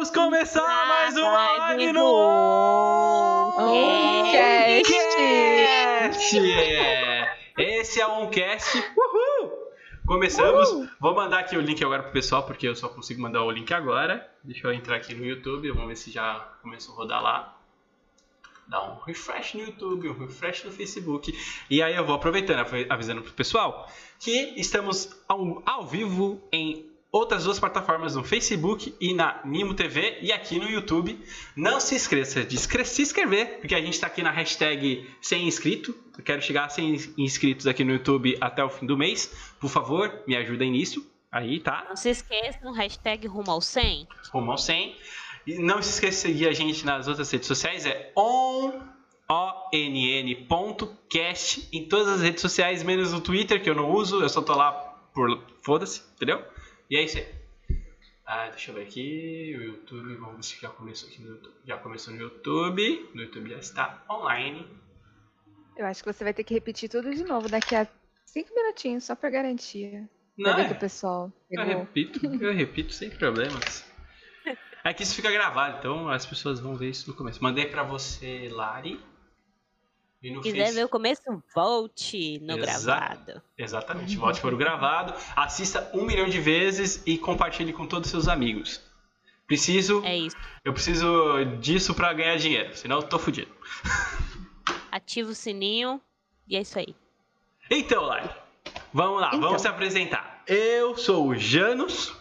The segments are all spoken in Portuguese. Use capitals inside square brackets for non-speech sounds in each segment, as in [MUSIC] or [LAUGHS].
Vamos começar mais uma live no Oncast! Esse é o Oncast. Uhul! Começamos. Vou mandar aqui o link agora pro pessoal, porque eu só consigo mandar o link agora. Deixa eu entrar aqui no YouTube, vamos ver se já começou a rodar lá. Dá um refresh no YouTube, um refresh no Facebook. E aí eu vou aproveitando, avisando pro pessoal que estamos ao, ao vivo em outras duas plataformas no Facebook e na Nimo TV e aqui no YouTube. Não se esqueça de se inscrever, porque a gente está aqui na hashtag sem inscrito. Eu quero chegar a 100 inscritos aqui no YouTube até o fim do mês. Por favor, me ajudem nisso. Aí, tá? Não se esqueçam, hashtag rumo ao 100. Rumo ao 100. E não se esqueça de seguir a gente nas outras redes sociais, é on onn.cast em todas as redes sociais, menos o Twitter, que eu não uso, eu só tô lá por foda-se, entendeu? E é isso aí. Ah, deixa eu ver aqui, o YouTube, vamos ver se já começou aqui no YouTube. Já começou no YouTube, no YouTube já está online. Eu acho que você vai ter que repetir tudo de novo daqui a cinco minutinhos, só pra garantia. Não, é, pessoal eu repito, eu repito sem problemas. É que isso fica gravado, então as pessoas vão ver isso no começo. Mandei pra você, Lari. E no Se quiser Face- ver o começo, volte no Exa- gravado. Exatamente, volte para o gravado, assista um milhão de vezes e compartilhe com todos os seus amigos. Preciso, É isso. eu preciso disso para ganhar dinheiro, senão eu tô fudido. [LAUGHS] Ativa o sininho e é isso aí. Então, Lari, vamos lá, Então. vamos se apresentar. Eu sou o Janus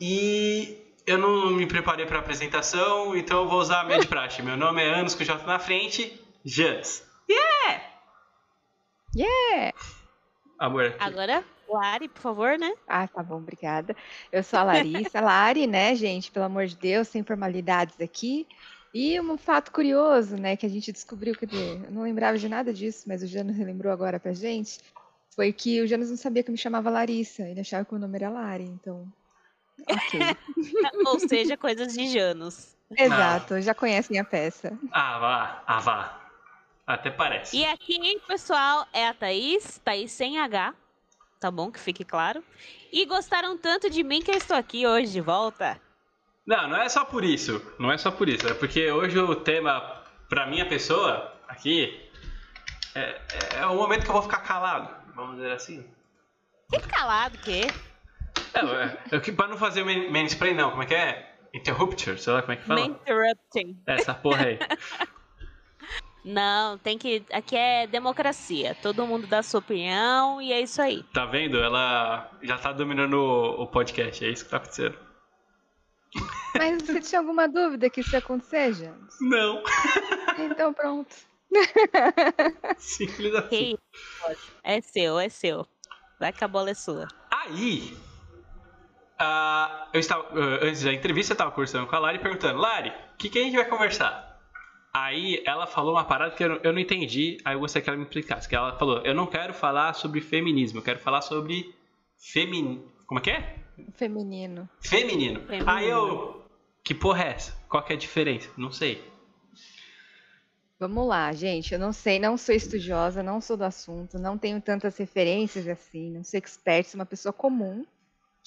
e eu não me preparei para apresentação, então eu vou usar a minha de praxe. Meu nome é Anos com o J na frente, Janus. Yeah! Amor, aqui. Agora, Lari, por favor, né? Ah, tá bom, obrigada. Eu sou a Larissa. [LAUGHS] Lari, né, gente? Pelo amor de Deus, sem formalidades aqui. E um fato curioso, né, que a gente descobriu, dizer, eu não lembrava de nada disso, mas o Janus lembrou agora pra gente, foi que o Janus não sabia que eu me chamava Larissa, ele achava que o nome era Lari, então. Ok. [LAUGHS] [LAUGHS] Ou seja, coisas de Janos. Exato, já conhecem a peça. Ah, vá, ah, vá. Até parece. E aqui, pessoal, é a Thaís, Thaís sem H, tá bom? Que fique claro. E gostaram tanto de mim que eu estou aqui hoje de volta. Não, não é só por isso. Não é só por isso. É porque hoje o tema, pra minha pessoa, aqui, é, é o momento que eu vou ficar calado. Vamos dizer assim. Fique calado, que? É, é, é que pra não fazer o man- mansplay, não. Como é que é? Interrupter, sei lá como é que fala. Interrupting. Essa porra aí. [LAUGHS] Não, tem que. Aqui é democracia. Todo mundo dá sua opinião e é isso aí. Tá vendo? Ela já tá dominando o, podcast. É isso que tá acontecendo. Mas você tinha alguma dúvida que isso ia acontecer, Janus? Não. Então pronto. [LAUGHS] Simples assim. É seu, é seu. Vai que a bola é sua. Aí, ah, eu estava, ah, antes da entrevista, eu estava conversando com a Lari perguntando, Lari, o que, que a gente vai conversar? Aí ela falou uma parada que eu, não- eu não entendi, aí eu gostaria que ela me explicasse. Que ela falou, eu não quero falar sobre feminismo, eu quero falar sobre femin... Como é que é? Feminino. Feminino. Feminino. Aí eu... Que porra é essa? Qual que é a diferença? Não sei. Vamos lá, gente. Eu não sei, não sou estudiosa, não sou do assunto, não tenho tantas referências assim, não sou expert, sou uma pessoa comum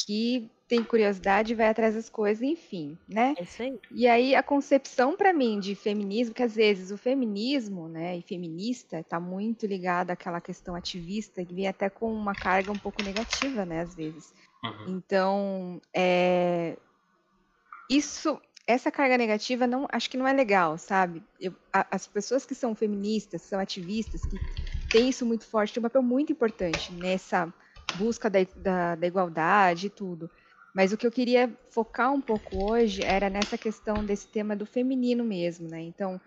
que tem curiosidade e vai atrás das coisas, enfim, né? É isso aí. E aí a concepção para mim de feminismo, que às vezes o feminismo, né, e feminista está muito ligado àquela questão ativista que vem até com uma carga um pouco negativa, né, às vezes. Uhum. Então, é, isso, essa carga negativa, não, acho que não é legal, sabe? Eu- a- as pessoas que são feministas, que são ativistas, que têm isso muito forte, têm um papel muito importante nessa busca da, da, da igualdade e tudo. Mas o que eu queria focar um pouco hoje era nessa questão desse tema do feminino mesmo, né? Então,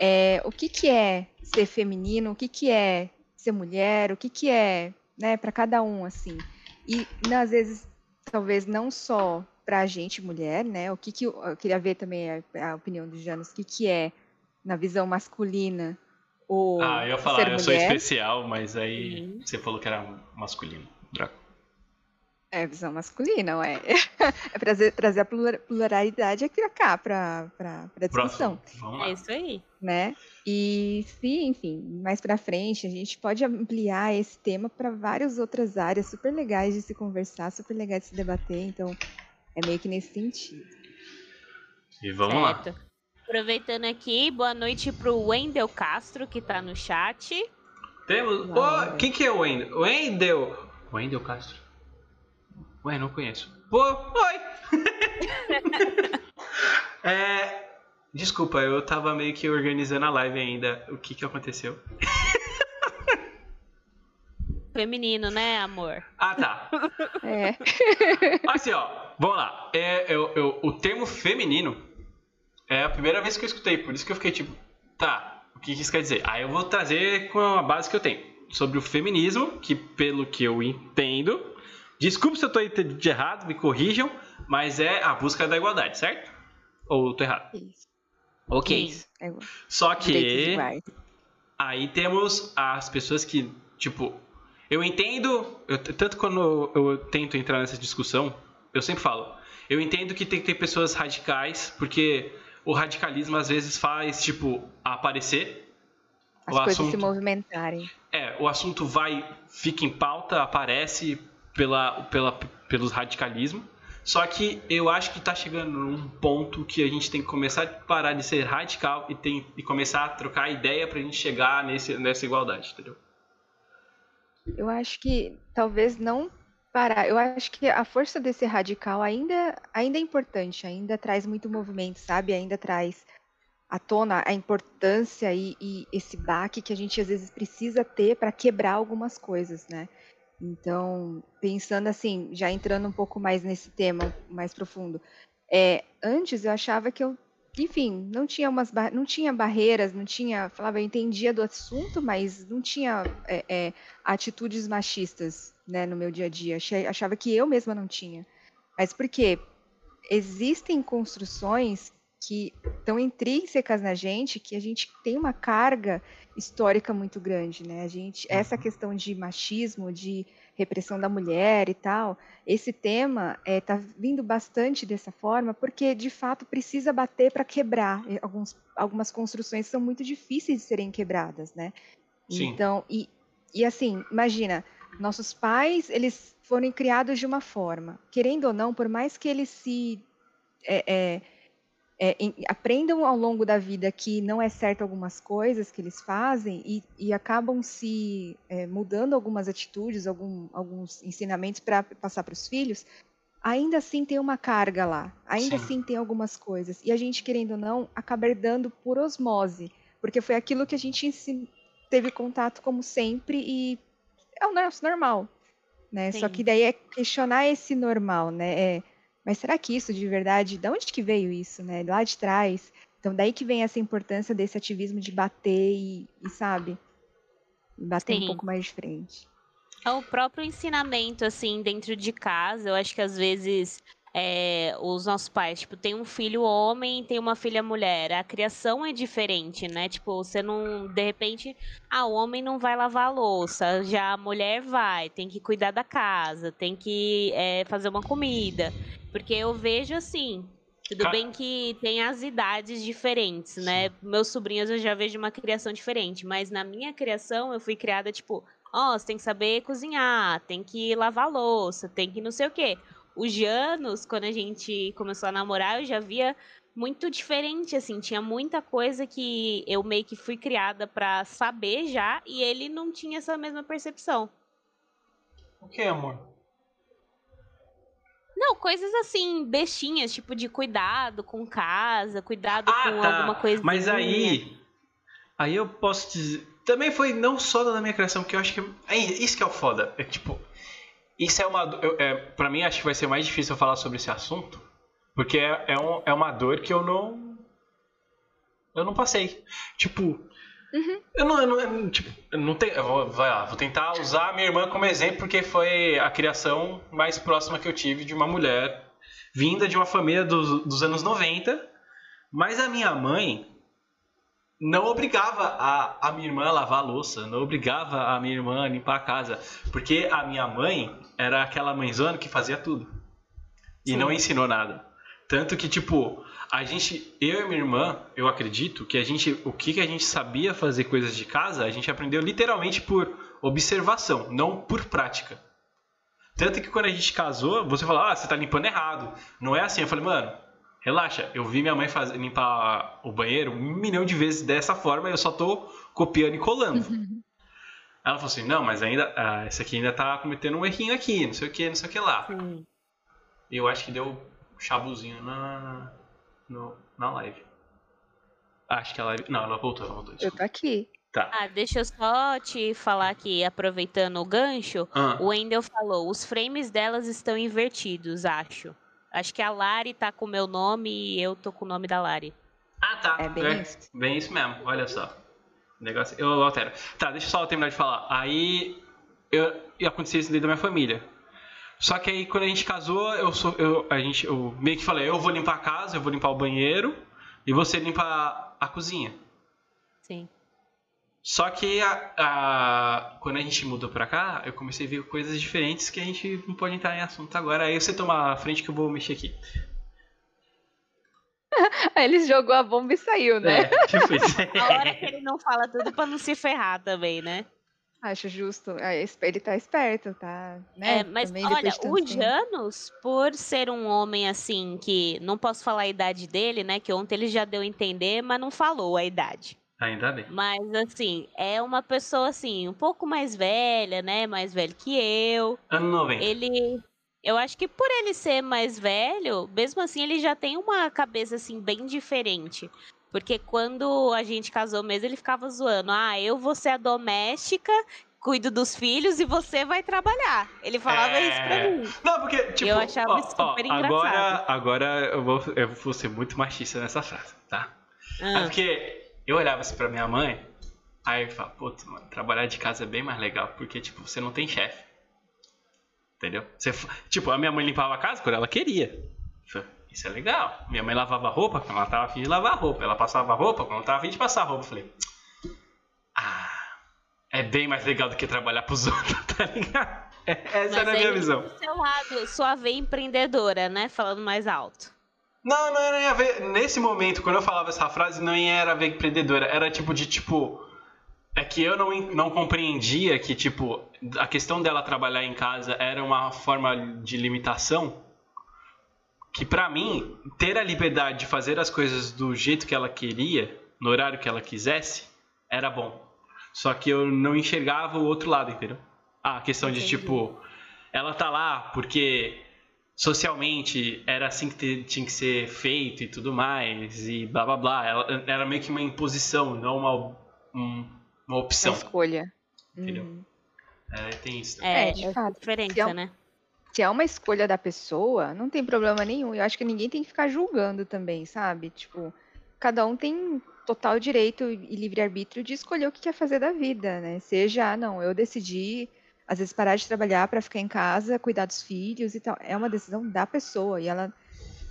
é, o que, que é ser feminino? O que, que é ser mulher? O que, que é, né, para cada um, assim? E né, às vezes, talvez não só para a gente mulher, né? O que que eu, eu queria ver também a, a opinião do Janus, o que que é na visão masculina o Ah, eu ia falar, eu sou mulher? especial, mas aí Uhum. você falou que era masculino. Droga. É visão masculina, ué. [LAUGHS] É trazer, trazer a plura- pluralidade aqui pra cá, pra, pra, pra discussão, lá. É isso aí. né? E se, enfim, mais pra frente, a gente pode ampliar esse tema para várias outras áreas super legais de se conversar, super legais de se debater, então é meio que nesse sentido. E vamos lá. certo. Aproveitando aqui, boa noite pro Wendel Castro, que tá no chat. Temos. Não, Ô, quem que é o Wendel? Wendel. Wendel Castro. Ué, não conheço. Pô, oi! [LAUGHS] é. Desculpa, eu tava meio que organizando a live ainda. O que que aconteceu? [LAUGHS] Feminino, né, amor? Ah, tá. É. [LAUGHS] Assim, ó, vamos lá. É, eu, eu- o termo feminino é a primeira vez que eu escutei, por isso que eu fiquei tipo, tá, o que que isso quer dizer? Aí eu vou trazer com a base que eu tenho. Sobre o feminismo, que pelo que eu entendo, desculpe se eu entendendo de errado, me corrijam, mas é a busca da igualdade, certo? Ou eu tô errado? Isso. Ok. Isso. É, Só que. Aí temos as pessoas que, tipo, eu entendo, eu- tanto quando eu tento entrar nessa discussão, eu sempre falo, eu entendo que tem que ter pessoas radicais, porque o radicalismo às vezes faz, tipo, aparecer. As o coisas se assunto- movimentarem. É, o assunto vai, fica em pauta, aparece pela, pela, pelos radicalismos. Só que eu acho que tá chegando num ponto que a gente tem que começar a parar de ser radical e, tem, e começar a trocar ideia pra gente chegar nesse, nessa igualdade, entendeu? Eu acho que talvez não parar. Eu acho que a força desse radical ainda, ainda é importante, ainda traz muito movimento, sabe? Ainda traz à tona a importância e, e esse baque que a gente às vezes precisa ter para quebrar algumas coisas, né? Então, pensando assim, já entrando um pouco mais nesse tema mais profundo, é, antes eu achava que eu, enfim, não tinha umas, não tinha barreiras, não tinha, falava, eu entendia do assunto, mas não tinha é, é, atitudes machistas, né, no meu dia a dia. Achava que eu mesma não tinha. Mas por quê? Existem construções que estão intrínsecas na gente, que a gente tem uma carga histórica muito grande, né? A gente, essa questão de machismo, de repressão da mulher e tal, esse tema está vindo bastante dessa forma, porque de fato precisa bater para quebrar eh, alguns, algumas construções que são muito difíceis de serem quebradas, né? Sim. Então, e, e assim, imagina, nossos pais, eles foram criados de uma forma, querendo ou não, por mais que eles se é, é, é, em- aprendam ao longo da vida que não é certo algumas coisas que eles fazem e, e acabam se é, mudando algumas atitudes, algum- alguns ensinamentos para passar para os filhos, ainda assim tem uma carga lá, ainda Sim. assim tem algumas coisas. E a gente, querendo ou não, acaba herdando por osmose, porque foi aquilo que a gente teve contato como sempre e é o nosso normal. Né? Só que daí é questionar esse normal, né? É, mas será que isso de verdade, de onde que veio isso, né? Lá de trás. Então daí que vem essa importância desse ativismo de bater e, e, sabe? Bater Sim. um pouco mais de frente. É o próprio ensinamento, assim, dentro de casa. Eu acho que às vezes é, os nossos pais, tipo, tem um filho homem, tem uma filha mulher. A criação é diferente, né? Tipo, você não, de repente, ah, o homem não vai lavar a louça, já a mulher vai, tem que cuidar da casa, tem que é, fazer uma comida. Porque eu vejo assim. Tudo bem que tem as idades diferentes, né? Meus sobrinhos eu já vejo uma criação diferente, mas na minha criação eu fui criada tipo, ó, você tem que saber cozinhar, tem que lavar louça, tem que não sei o quê. Os Janos, quando a gente começou a namorar, eu já via muito diferente, assim, tinha muita coisa que eu meio que fui criada pra saber já, e ele não tinha essa mesma percepção. O que, amor? Não, coisas assim, bestinhas, tipo de cuidado com casa, cuidado Ah, com tá. alguma coisa. Mas aí. Aí eu posso dizer. Também foi não só da minha criação, porque eu acho que. É isso que é o foda. É tipo. Isso é uma. Eu, é, pra mim, acho que vai ser mais difícil eu falar sobre esse assunto. Porque é, é, um- é uma dor que eu não. Eu não passei. Tipo. Eu não, eu não, eu não- tipo, eu não tenho. vou, vai lá, vou tentar usar a minha irmã como exemplo, porque foi a criação mais próxima que eu tive de uma mulher vinda de uma família dos, dos anos 90. Mas a minha mãe não obrigava a, a minha irmã a lavar a louça, não obrigava a minha irmã a limpar a casa. Porque a minha mãe era aquela mãezona que fazia tudo. E Sim. não ensinou nada. Tanto que, tipo, a gente, eu e minha irmã, eu acredito que a gente, o que, que a gente sabia fazer coisas de casa, a gente aprendeu literalmente por observação, não por prática. Tanto que quando a gente casou, você falou, ah, você tá limpando errado. Não é assim. Eu falei, mano, Relaxa, eu vi minha mãe fazer, limpar o banheiro um milhão de vezes dessa forma e eu só tô copiando e colando. Ela falou assim, não, mas ainda. Ah, esse aqui ainda tá cometendo um errinho aqui, não sei o que, não sei o que lá. Sim. Eu acho que deu um chabuzinho na, no- na live. Acho que a live. Não, ela voltou, ela voltou. Eu desculpa. tô aqui. Tá. Ah, deixa eu só te falar aqui, aproveitando o gancho. Ah, O Wendel falou, os frames delas estão invertidos, acho. Acho que a Lari tá com o meu nome e eu tô com o nome da Lari. Ah, tá. É bem isso. Bem isso mesmo, olha só. O negócio. Eu altero. Tá, deixa eu só terminar de falar. Aí. Eu, e aconteceu isso dentro da minha família. Só que aí quando a gente casou, eu sou. Eu, a gente, eu meio que falei, eu vou limpar a casa, eu vou limpar o banheiro e você limpa a, a cozinha. Sim. Só que a, a- quando a gente mudou pra cá, eu comecei a ver coisas diferentes que a gente não pode entrar em assunto agora. Aí você toma a frente que eu vou mexer aqui. Aí [LAUGHS] ele jogou a bomba e saiu, né? É, tipo isso. [LAUGHS] A hora que ele não fala tudo pra não se ferrar também, né? Acho justo. Ah, esse- Ele tá esperto, tá? Né? É, mas Também olha, o. Janus, por ser um homem assim, que não posso falar a idade dele, né? Que ontem ele já deu a entender, mas não falou a idade. Ainda bem. Mas assim, é uma pessoa assim, um pouco mais velha, né? Mais velho que eu. Ano 90. Ele. Eu acho que por ele ser mais velho, mesmo assim, ele já tem uma cabeça assim bem diferente. Porque quando a gente casou mesmo, ele ficava zoando: ah, eu vou ser a doméstica, cuido dos filhos e você vai trabalhar. Ele falava isso pra É. mim. Não, porque, tipo, Eu achava ó, isso ó, super agora, engraçado. agora eu vou, eu vou ser muito machista nessa frase, tá? É Ah, porque eu olhava assim pra minha mãe, aí eu falava, putz, mano, trabalhar de casa é bem mais legal, porque, tipo, você não tem chefe. Entendeu? Você, tipo, a minha mãe limpava a casa quando ela queria. Isso é legal. Minha mãe lavava roupa quando ela tava afim de lavar roupa. Ela passava roupa quando ela tava afim de passar roupa. Eu falei, ah, é bem mais legal do que trabalhar pros [LAUGHS] outros, tá ligado? É- Essa mas era a minha visão. do seu lado, sua veia empreendedora, né? Falando mais alto. Não, não era a ver. Nesse momento, quando eu falava essa frase, não era a ver empreendedora. Era tipo de tipo. É que eu não, não compreendia que, tipo, a questão dela trabalhar em casa era uma forma de limitação. Que pra mim, ter a liberdade de fazer as coisas do jeito que ela queria, no horário que ela quisesse, era bom. Só que eu não enxergava o outro lado, entendeu? A questão de, Entendi. tipo, ela tá lá porque socialmente era assim que te- tinha que ser feito e tudo mais, e blá blá blá. Ela, era meio que uma imposição, não uma, um- uma Uma opção. escolha. Entendeu? Uhum. É, tem isso. É, É, de fato. diferença, Se é né? Se é uma escolha da pessoa, não tem problema nenhum. Eu acho que ninguém tem que ficar julgando também, sabe? Tipo, cada um tem total direito e livre-arbítrio de escolher o que quer fazer da vida, né? Seja, ah, não, eu decidi, às vezes, parar de trabalhar para ficar em casa, cuidar dos filhos e tal. É uma decisão da pessoa. E ela.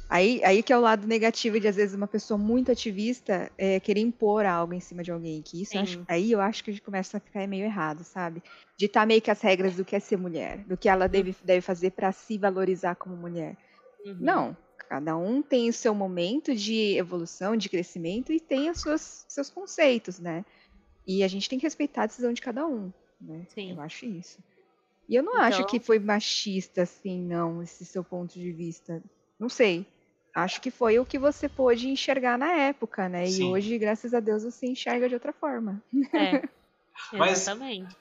Aí, aí que é o lado negativo de, às vezes, uma pessoa muito ativista é, querer impor algo em cima de alguém. Que isso eu acho- aí eu acho que a gente começa a ficar meio errado, sabe? ditar meio que as regras do que é ser mulher, do que ela deve, deve fazer para se valorizar como mulher. Uhum. Não, cada um tem o seu momento de evolução, de crescimento e tem os seus, seus conceitos, né? E a gente tem que respeitar a decisão de cada um, né? Sim. Eu acho isso. E eu não acho Então- que foi machista, assim, não, esse seu ponto de vista. Não sei. Acho que foi o que você pôde enxergar na época, né? Sim. E hoje, graças a Deus, você enxerga de outra forma. É. [LAUGHS] Mas- Exatamente.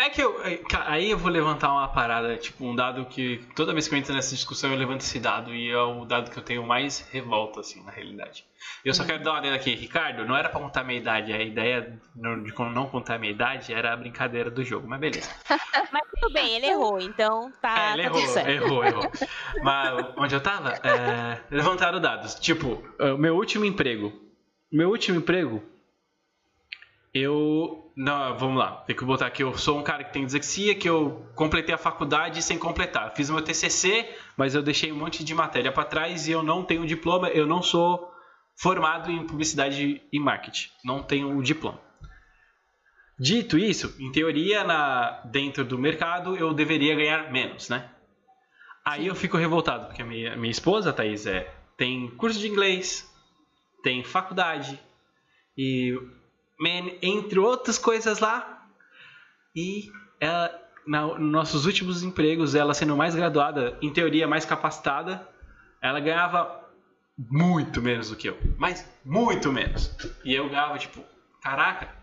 É que eu. é, Aí eu vou levantar uma parada, tipo, um dado que toda vez que eu entro nessa discussão eu levanto esse dado e é o dado que eu tenho mais revolta, assim, na realidade. Eu só quero dar uma adenda aqui, Ricardo, não era pra contar minha idade, a ideia de não contar minha idade era a brincadeira do jogo, mas beleza. [LAUGHS] Mas tudo bem, ele errou, então tá, É, ele tá errou, certo. errou, errou. Mas onde eu tava? É, levantaram dados. Tipo, o meu último emprego. Meu último emprego. Eu. Não, vamos lá. Tem que botar aqui. Eu sou um cara que tem dislexia, que eu completei a faculdade sem completar. Fiz meu TCC, mas eu deixei um monte de matéria pra trás e eu não tenho diploma. Eu não sou formado em publicidade e marketing. Não tenho o diploma. Dito isso, em teoria, na, dentro do mercado, eu deveria ganhar menos, né? Aí eu fico revoltado, porque a minha, minha esposa, Thaís, é, tem curso de inglês, tem faculdade, e man, entre outras coisas lá, e ela, na, nos nossos últimos empregos, ela sendo mais graduada, em teoria mais capacitada, ela ganhava muito menos do que eu. Mas muito menos. E eu ganhava, tipo, caraca.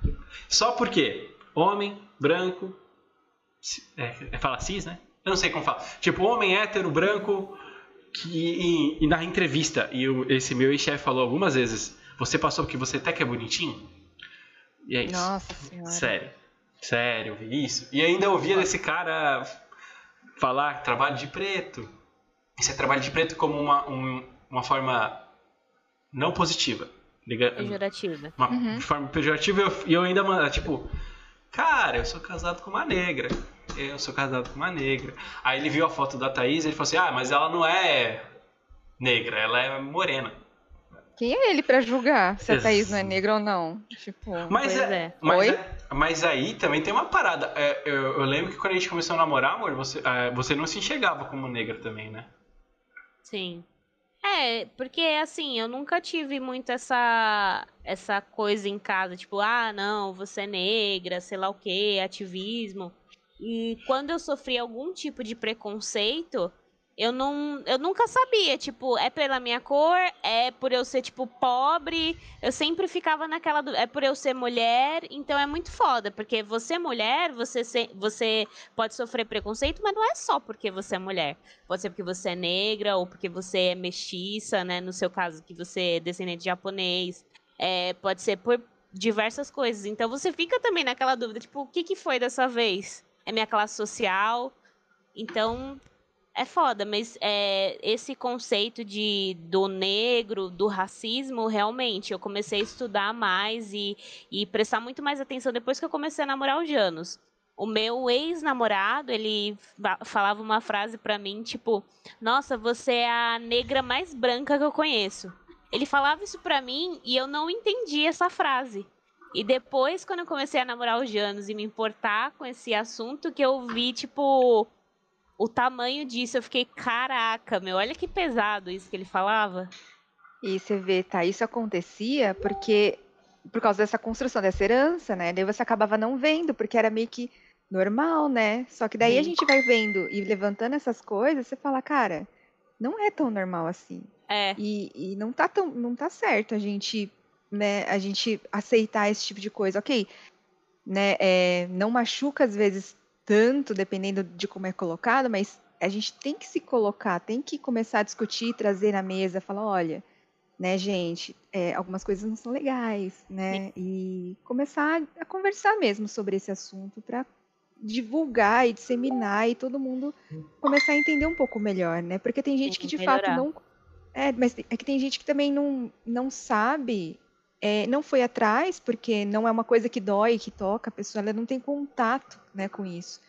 Só porque homem, branco. É, é fala cis, né? Eu não sei como fala. Tipo, homem hétero, branco. Que, e, e na entrevista, e eu, esse meu ex-chefe falou algumas vezes: Você passou porque você até que é bonitinho? E é isso. Nossa senhora. Sério. Sério, eu vi isso. E ainda ouvia desse cara falar trabalho de preto. Isso é trabalho de preto como uma, um, uma forma não positiva. liga- Pejorativa. Uma Uhum. forma pejorativa e eu, eu ainda, tipo, cara, eu sou casado com uma negra. Eu sou casado com uma negra. Aí ele viu a foto da Thaís e ele falou assim: ah, mas ela não é negra, ela é morena. Quem é ele pra julgar se a Thaís não é negra ou não? Tipo, Mas, é, é. Mas, Oi? é- mas aí também tem uma parada. É, eu, eu lembro que quando a gente começou a namorar, amor, você, é, você não se enxergava como negra também, né? Sim. É, porque assim, eu nunca tive muito essa essa coisa em casa, tipo, ah, não, você é negra, sei lá o quê, ativismo. E quando eu sofri algum tipo de preconceito, eu não, eu nunca sabia, tipo, é pela minha cor, é por eu ser tipo pobre, eu sempre ficava naquela dúvida, é por eu ser mulher, então é muito foda, porque você é mulher, você se- você pode sofrer preconceito, mas não é só porque você é mulher. Pode ser porque você é negra ou porque você é mestiça, né? No seu caso, que você é descendente de japonês. É, pode ser por diversas coisas. Então você fica também naquela dúvida, tipo, o que, que foi dessa vez? É minha classe social? Então, é foda, mas é, esse conceito de do negro, do racismo, realmente, eu comecei a estudar mais e, e prestar muito mais atenção depois que eu comecei a namorar o Janos. O meu ex-namorado, ele fa- falava uma frase pra mim, tipo, nossa, você é a negra mais branca que eu conheço. Ele falava isso pra mim e eu não entendi essa frase. E depois, quando eu comecei a namorar o Janos e me importar com esse assunto, que eu vi, tipo, o tamanho disso, eu fiquei, caraca, meu, olha que pesado isso que ele falava. E você vê, tá, isso acontecia porque por causa dessa construção dessa herança, né? Daí você acabava não vendo, porque era meio que normal, né? Só que daí a Sim. gente vai vendo e levantando essas coisas, você fala, cara, não é tão normal assim. É, E, e não tá tão, não tá certo a gente, né, a gente aceitar esse tipo de coisa. Ok, né, é, não machuca às vezes tanto, dependendo de como é colocado, mas a gente tem que se colocar, tem que começar a discutir, trazer na mesa, falar, olha, né, gente, é, algumas coisas não são legais, né, e começar a conversar mesmo sobre esse assunto para divulgar e disseminar e todo mundo começar a entender um pouco melhor, né? Porque tem gente Sim, que de melhorar. fato não é, mas é que tem gente que também não, não sabe, é, não foi atrás, porque não é uma coisa que dói, que toca, a pessoa ela não tem contato né, com isso.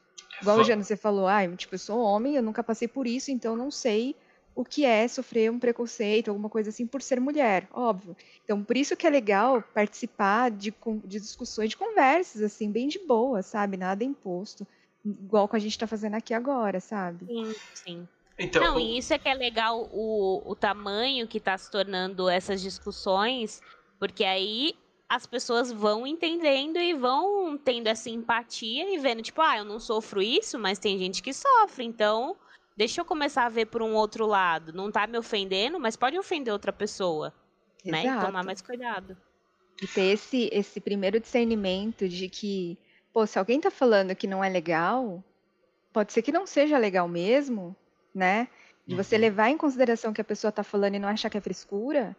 Igual Jano, você falou, ah, tipo, eu sou homem, eu nunca passei por isso, então eu não sei o que é sofrer um preconceito, alguma coisa assim, por ser mulher, óbvio. Então, por isso que é legal participar de, de discussões, de conversas, assim, bem de boa, sabe? Nada imposto. Igual que a gente tá fazendo aqui agora, sabe? sim, sim. Então, Não, o- e isso é que é legal o, o tamanho que tá se tornando essas discussões, porque aí as pessoas vão entendendo e vão tendo essa empatia e vendo, tipo, ah, eu não sofro isso, mas tem gente que sofre, então deixa eu começar a ver por um outro lado. Não tá me ofendendo, mas pode ofender outra pessoa, né? E Exato. tomar mais cuidado. E ter esse, esse primeiro discernimento de que, pô, se alguém tá falando que não é legal, pode ser que não seja legal mesmo, né? De você Uhum. levar em consideração o que a pessoa tá falando e não achar que é frescura,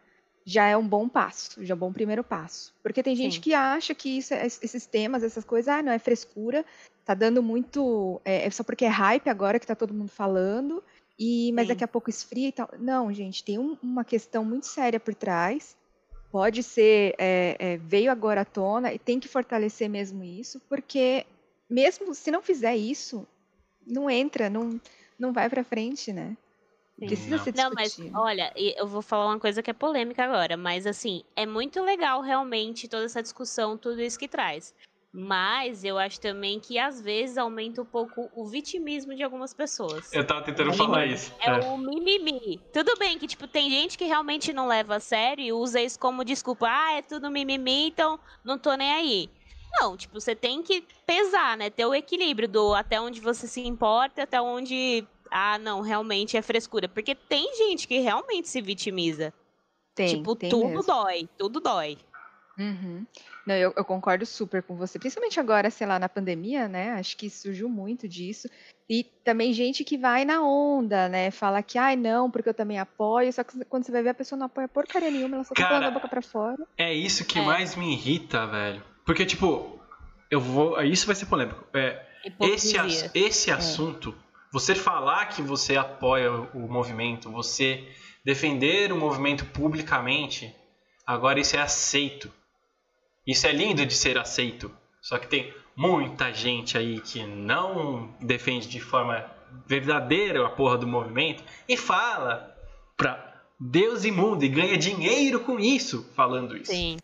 já é um bom passo, já é um bom primeiro passo. Porque tem gente Sim. que acha que isso é- esses temas, essas coisas, ah, não é frescura, tá dando muito. É, é só porque é hype agora que tá todo mundo falando, e mas Sim. daqui a pouco esfria e tal. Não, gente, tem um- uma questão muito séria por trás. Pode ser, é, é, veio agora à tona e tem que fortalecer mesmo isso, porque mesmo se não fizer isso, não entra, não, não vai pra frente, né? Sim. Precisa Não. ser Não, mas discutido. olha, eu vou falar uma coisa que é polêmica agora, mas assim, é muito legal realmente toda essa discussão, tudo isso que traz. Mas eu acho também que às vezes aumenta um pouco o vitimismo de algumas pessoas. eu tava tentando Aí, falar isso. É É. o mimimi. Tudo bem que, tipo, tem gente que realmente não leva a sério e usa isso como desculpa. Ah, é tudo mimimi, então não tô nem aí. Não, tipo, você tem que pesar, né? Ter o equilíbrio do até onde você se importa, até onde. Ah, não, realmente é frescura. Porque tem gente que realmente se vitimiza. Tem, tipo, tem tudo mesmo. dói, tudo dói. Uhum. Não, eu, eu concordo super com você, principalmente agora, sei lá, na pandemia, né? Acho que surgiu muito disso. E também gente que vai na onda, né? Fala que, ai, não, porque eu também apoio, só que quando você vai ver, a pessoa não apoia porcaria nenhuma, ela só tá Cara, falando da boca pra fora. É isso que É. mais me irrita, velho. Porque, tipo, eu vou. Isso vai ser polêmico. É, esse, Hipocrisia. esse assunto, você falar que você apoia o movimento, você defender o movimento publicamente, agora isso é aceito. Isso é lindo de ser aceito. Só que tem muita gente aí que não defende de forma verdadeira a porra do movimento e fala pra Deus e mundo e ganha dinheiro com isso, falando isso. Sim.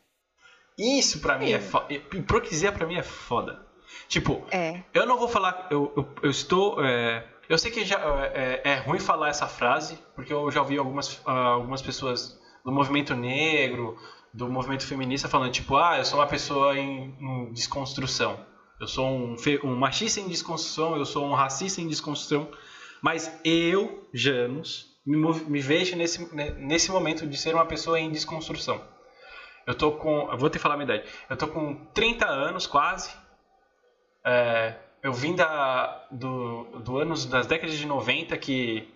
Isso pra mim é foda. Hipocrisia pra mim é foda. Tipo, É, eu não vou falar. Eu, eu, eu estou. é, eu sei que já, é, é ruim falar essa frase, porque eu já ouvi algumas, ah, algumas pessoas do movimento negro, do movimento feminista, falando, tipo, ah, eu sou uma pessoa em, em desconstrução. Eu sou um, um machista em desconstrução, eu sou um racista em desconstrução. Mas eu, Janus, me, me vejo nesse, ne- nesse momento de ser uma pessoa em desconstrução. Eu tô com. Eu vou ter que falar a minha idade. Eu tô com 30 anos quase. É, eu vim da, do, do anos das décadas de 90 que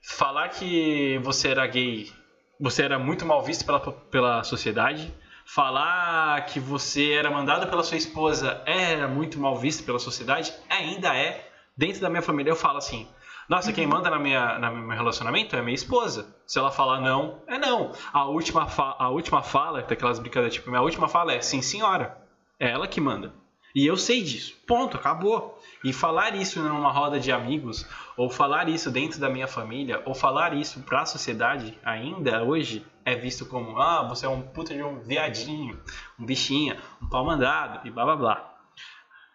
falar que você era gay, você era muito mal visto pela, pela sociedade. Falar que você era mandado pela sua esposa era muito mal visto pela sociedade, ainda é. Dentro da minha família eu falo assim: nossa, quem manda na minha, na meu relacionamento é minha esposa. Se ela falar não, é não. A última, fa a última fala, daquelas brincadeiras, tipo, minha última fala é sim, senhora. É ela que manda. E eu sei disso. Ponto, acabou. E falar isso numa roda de amigos, ou falar isso dentro da minha família, ou falar isso pra sociedade, ainda hoje, é visto como: ah, você é um puta de um viadinho, um bichinha, um pau mandado, e blá blá blá.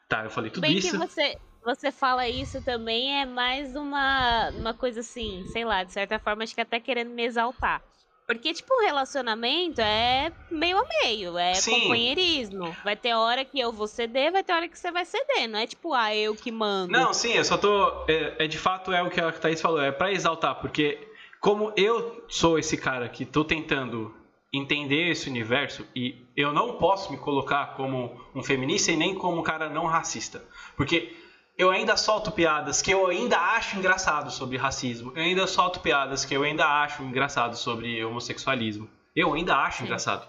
Tá, eu falei tudo Bem isso. que você, você fala isso também é mais uma, uma coisa assim, sei lá, de certa forma, acho que até querendo me exaltar. Porque, tipo, o relacionamento é meio a meio, é Sim. companheirismo. Vai ter hora que eu vou ceder, vai ter hora que você vai ceder. Não é tipo, ah, eu que mando. Não, sim, eu só tô. É, é de fato é o que a Thaís falou, é pra exaltar, porque como eu sou esse cara que tô tentando entender esse universo e eu não posso me colocar como um feminista e nem como um cara não racista. Porque eu ainda solto piadas que eu ainda acho engraçado sobre racismo. Eu ainda solto piadas que eu ainda acho engraçado sobre homossexualismo. Eu ainda acho Sim. engraçado.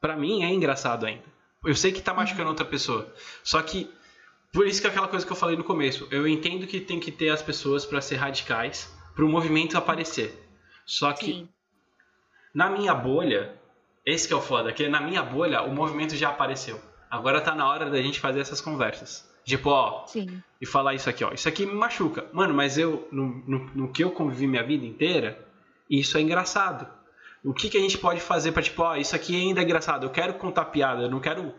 Pra mim é engraçado ainda. Eu sei que tá machucando outra pessoa. Só que por isso que é aquela coisa que eu falei no começo. Eu entendo que tem que ter as pessoas pra ser radicais, para o movimento aparecer. Só que Sim. na minha bolha, esse que é o foda, que na minha bolha o movimento já apareceu. Agora tá na hora da gente fazer essas conversas. Tipo, ó, sim. e falar isso aqui, ó. Isso aqui me machuca. Mano, mas eu, no, no, no que eu convivi minha vida inteira, isso é engraçado. O que, que a gente pode fazer pra, tipo, ó, isso aqui ainda é engraçado. Eu quero contar piada, eu não quero.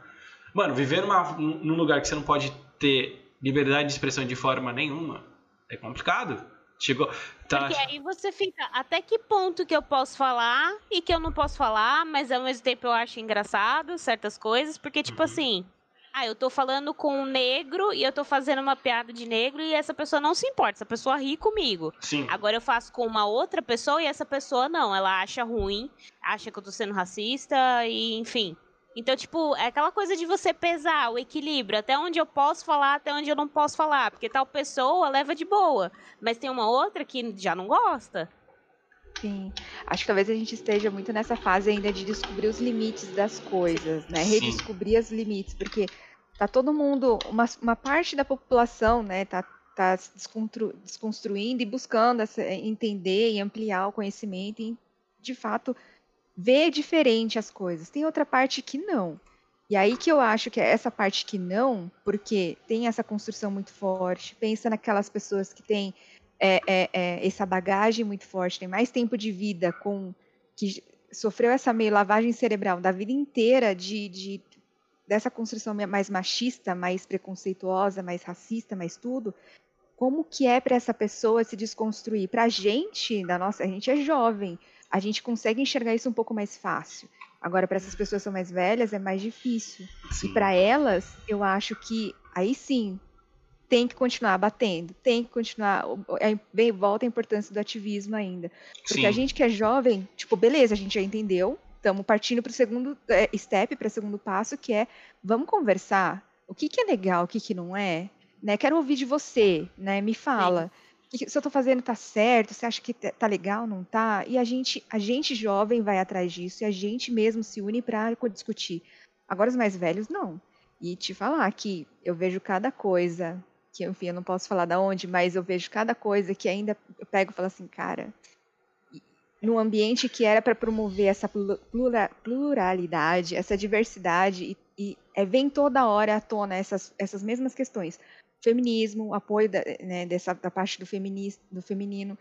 Mano, viver numa, num lugar que você não pode ter liberdade de expressão de forma nenhuma é complicado. Chegou. Tá, Porque aí você fica, até que ponto que eu posso falar e que eu não posso falar, mas ao mesmo tempo eu acho engraçado certas coisas, porque tipo Uhum. assim, ah, eu tô falando com um negro e eu tô fazendo uma piada de negro e essa pessoa não se importa, essa pessoa ri comigo. sim. Agora eu faço com uma outra pessoa e essa pessoa não, ela acha ruim, acha que eu tô sendo racista e enfim. Então, tipo, é aquela coisa de você pesar o equilíbrio, até onde eu posso falar, até onde eu não posso falar, porque tal pessoa leva de boa, mas tem uma outra que já não gosta. Sim. Acho que talvez a gente esteja muito nessa fase ainda de descobrir os limites das coisas, né? Sim. Redescobrir os limites, porque tá todo mundo, uma, uma parte da população, né, tá, tá se desconstru- desconstruindo e buscando essa- entender e ampliar o conhecimento e, de fato, ver diferente as coisas. Tem outra parte que não. E aí que eu acho que é essa parte que não, porque tem essa construção muito forte, pensa naquelas pessoas que têm é, é, é, essa bagagem muito forte, tem mais tempo de vida com que sofreu essa meio lavagem cerebral da vida inteira de, de dessa construção mais machista, mais preconceituosa, mais racista, mais tudo. Como que é para essa pessoa se desconstruir? Para a gente, da nossa, a gente é jovem, a gente consegue enxergar isso um pouco mais fácil. Agora, para essas pessoas que são mais velhas, é mais difícil. sim. E para elas, eu acho que aí sim tem que continuar batendo, tem que continuar. Bem, volta a importância do ativismo ainda. Porque Sim. a gente que é jovem, tipo, beleza, a gente já entendeu, estamos partindo para o segundo é, step, para o segundo passo, que é vamos conversar. O que, que é legal, o que, que não é? Né? Quero ouvir de você, né? Me fala. Se eu estou fazendo tá certo, você acha que tá legal, não tá? E a gente, a gente jovem vai atrás disso e a gente mesmo se une para discutir. Agora os mais velhos não. E te falar que eu vejo cada coisa que enfim, eu não posso falar da onde, mas eu vejo cada coisa que ainda eu pego e falo assim, cara, num ambiente que era para promover essa plura, pluralidade, essa diversidade, e, e é, vem toda hora à tona essas, essas mesmas questões. Feminismo, apoio da, né, dessa, da parte do, feminis, do feminino,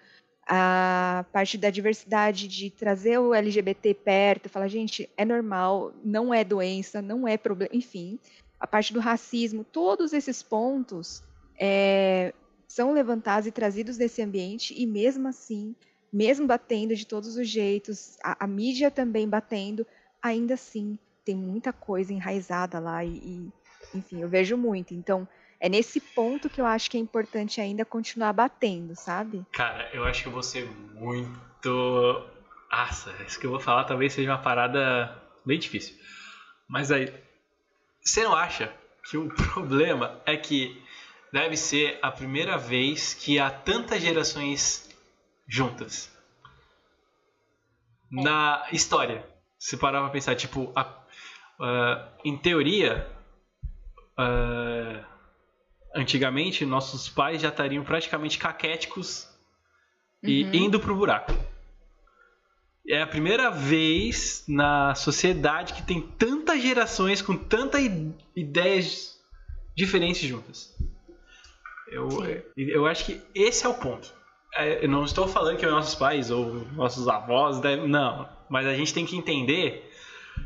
a parte da diversidade, de trazer o LGBT perto, falar, gente, é normal, não é doença, não é problema, enfim. A parte do racismo, todos esses pontos é, são levantados e trazidos desse ambiente e mesmo assim, mesmo batendo de todos os jeitos, a, a mídia também batendo, ainda assim tem muita coisa enraizada lá e, e, enfim, eu vejo muito. Então, é nesse ponto que eu acho que é importante ainda continuar batendo, sabe? Cara, eu acho que eu vou ser muito. Nossa, isso que eu vou falar talvez seja uma parada bem difícil. Mas aí, você não acha que o [LAUGHS] problema é que deve ser a primeira vez que há tantas gerações juntas é. na história. Se parar pra pensar, tipo, a, uh, em teoria, uh, antigamente nossos pais já estariam praticamente caquéticos e uhum. indo pro buraco. É a primeira vez na sociedade que tem tantas gerações com tantas ideias diferentes juntas. Eu, eu acho que esse é o ponto. É, eu não estou falando que nossos pais ou nossos avós devem. Não. Mas a gente tem que entender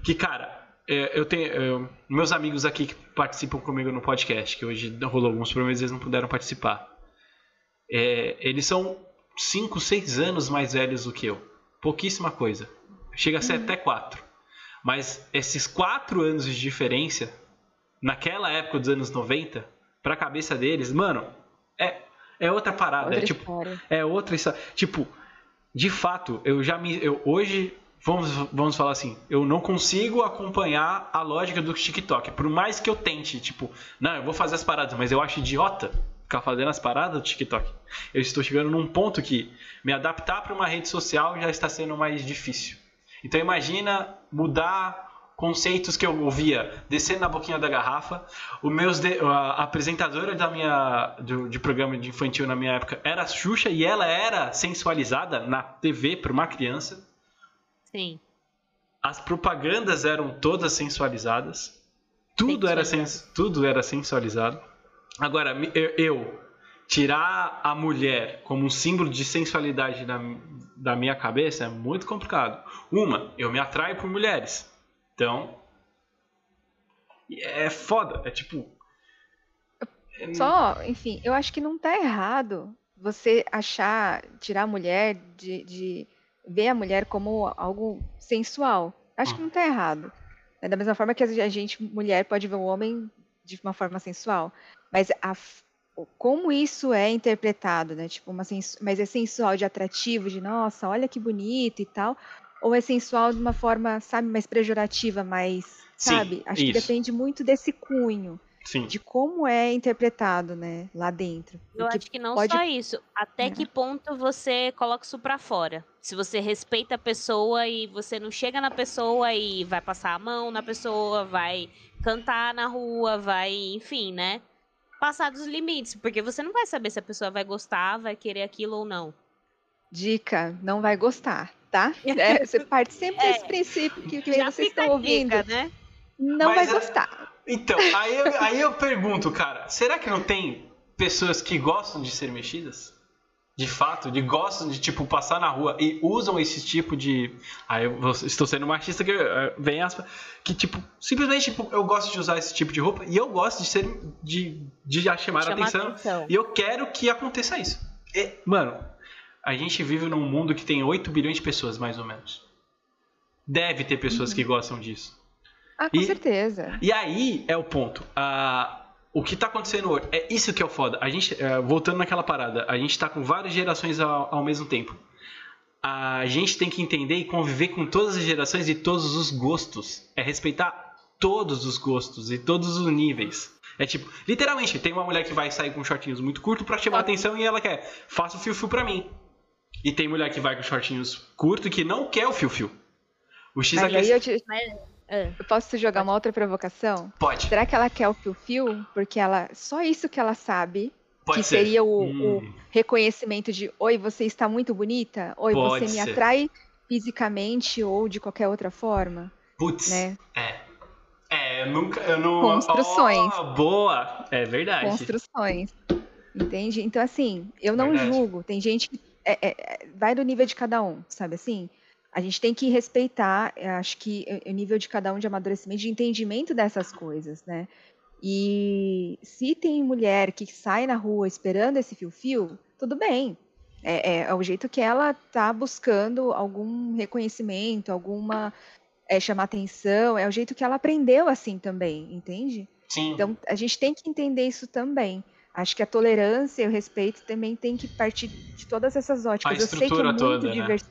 que, cara, é, eu tenho. Eu, meus amigos aqui que participam comigo no podcast, que hoje rolou alguns problemas, eles não puderam participar. É, eles são 5, 6 anos mais velhos do que eu. Pouquíssima coisa. Chega a ser uhum. até 4. Mas esses 4 anos de diferença, naquela época dos anos 90, pra cabeça deles, mano, é, é outra parada. Outra é, tipo, é outra história. Tipo, de fato, eu já me. Eu, hoje, vamos, vamos falar assim, eu não consigo acompanhar a lógica do TikTok. Por mais que eu tente, tipo, não, eu vou fazer as paradas, mas eu acho idiota ficar fazendo as paradas do TikTok. Eu estou chegando num ponto que me adaptar para uma rede social já está sendo mais difícil. Então imagina mudar conceitos que eu ouvia descendo na boquinha da garrafa. O meus de, a apresentadora da minha de, de, programa de infantil na minha época era a Xuxa e ela era sensualizada na TV para uma criança. Sim. As propagandas eram todas sensualizadas. Tudo era sens, tudo era sensualizado. Agora eu, eu tirar a mulher como um símbolo de sensualidade da, da minha cabeça é muito complicado. Uma, eu me atraio por mulheres. Então. É foda. É tipo. É Só, enfim, eu acho que não tá errado você achar, tirar a mulher de, de ver a mulher como algo sensual. Acho que não tá errado. É da mesma forma que a gente, mulher, pode ver o homem de uma forma sensual. Mas a, como isso é interpretado, né? Tipo, uma sens, mas é sensual de atrativo, de nossa, olha que bonito e tal. Ou é sensual de uma forma, sabe, mais pejorativa, mais, Sim, sabe? Acho isso. que depende muito desse cunho. Sim. de como é interpretado, né, lá dentro. Eu acho que não pode... só isso, até é. que ponto você coloca isso para fora. Se você respeita a pessoa e você não chega na pessoa e vai passar a mão na pessoa, vai cantar na rua, vai, enfim, né? Passar dos limites, porque você não vai saber se a pessoa vai gostar, vai querer aquilo ou não. Dica, não vai gostar tá? [LAUGHS] É, você parte sempre é, desse princípio que, que vocês estão ouvindo. Dica, né? Não Mas, vai gostar. Então, aí eu, aí eu pergunto, cara, será que não tem pessoas que gostam de ser mexidas? De fato, de gostam de tipo passar na rua e usam esse tipo de. Aí eu estou sendo machista que uh, vem aspa. Que tipo, simplesmente tipo, eu gosto de usar esse tipo de roupa e eu gosto de ser. de, de chamar, chamar atenção, atenção. E eu quero que aconteça isso. E, mano, a gente vive num mundo que tem 8 bilhões de pessoas, mais ou menos. Deve ter pessoas uhum. que gostam disso. Ah, com e, certeza. E aí é o ponto. Ah, o que tá acontecendo hoje, é isso que é o foda. A gente, é, voltando naquela parada, a gente tá com várias gerações ao, ao mesmo tempo. A gente tem que entender e conviver com todas as gerações e todos os gostos. É respeitar todos os gostos e todos os níveis. É tipo, literalmente, tem uma mulher que vai sair com shortinhos muito curto pra chamar a atenção e ela quer, faça o fio-fio pra mim. E tem mulher que vai com shortinhos curto que não quer o fio-fio. O X Mas é aí eu, te- ah, eu posso te jogar uma outra provocação? Pode, Será que ela quer o fio-fio? Porque ela só isso que ela sabe, pode que ser. seria o, Hum, o reconhecimento de oi, você está muito bonita, oi, Pode você me ser. atrai fisicamente ou de qualquer outra forma, Putz, né? é. É, eu nunca. Eu não. Construções. Oh, boa! É verdade. Construções. Entende? Então, assim, eu não Verdade. julgo. Tem gente que é- é- é- vai do nível de cada um, sabe assim? A gente tem que respeitar, acho que o- o nível de cada um de amadurecimento, de entendimento dessas coisas, né? E se tem mulher que sai na rua esperando esse fio-fio, tudo bem. É, é- é o jeito que ela tá buscando algum reconhecimento, alguma é, chamar atenção, é o jeito que ela aprendeu assim também, entende? Sim. Então, a gente tem que entender isso também. Acho que a tolerância e o respeito também tem que partir de todas essas óticas. eu sei que é muito toda, né? divers-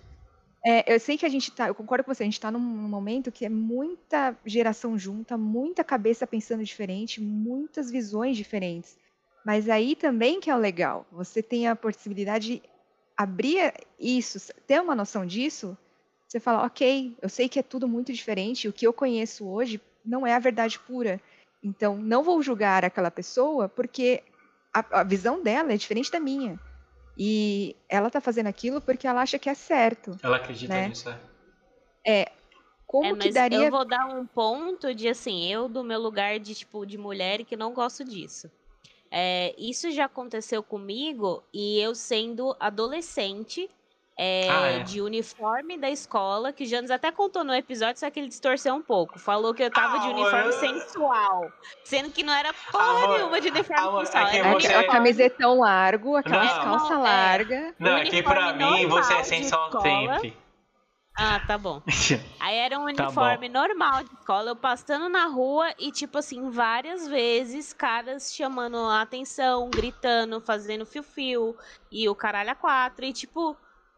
É, eu sei que a gente tá, eu concordo com você, a gente tá num momento que é muita geração junta, muita cabeça pensando diferente, muitas visões diferentes. Mas aí também que é o legal, você tem a possibilidade de abrir isso, ter uma noção disso, você fala, ok, eu sei que é tudo muito diferente, o que eu conheço hoje não é a verdade pura. Então, não vou julgar aquela pessoa porque a, a visão dela é diferente da minha. E ela tá fazendo aquilo porque ela acha que é certo. Ela acredita né? nisso, é. Como é, que mas daria. eu vou dar um ponto de assim, eu do meu lugar de tipo de mulher que não gosto disso. É, isso já aconteceu comigo e eu sendo adolescente é, Ah, é? de uniforme da escola, que o Janos até contou no episódio, só que ele distorceu um pouco. Falou que eu tava de Ah, uniforme eu- sensual. Sendo que não era porra Amor, nenhuma de uniforme amor, sensual. é a- você- A uniforme- camisetão largo, aquelas Não. calça É. larga. Não, é que pra uniforme mim você é normal de sensual escola. sempre. Ah, tá bom. [LAUGHS] Aí era um Tá uniforme normal de escola, eu passando na rua e, tipo assim, várias vezes, caras chamando a atenção, gritando, fazendo fio-fio e o caralho a quatro. E, tipo,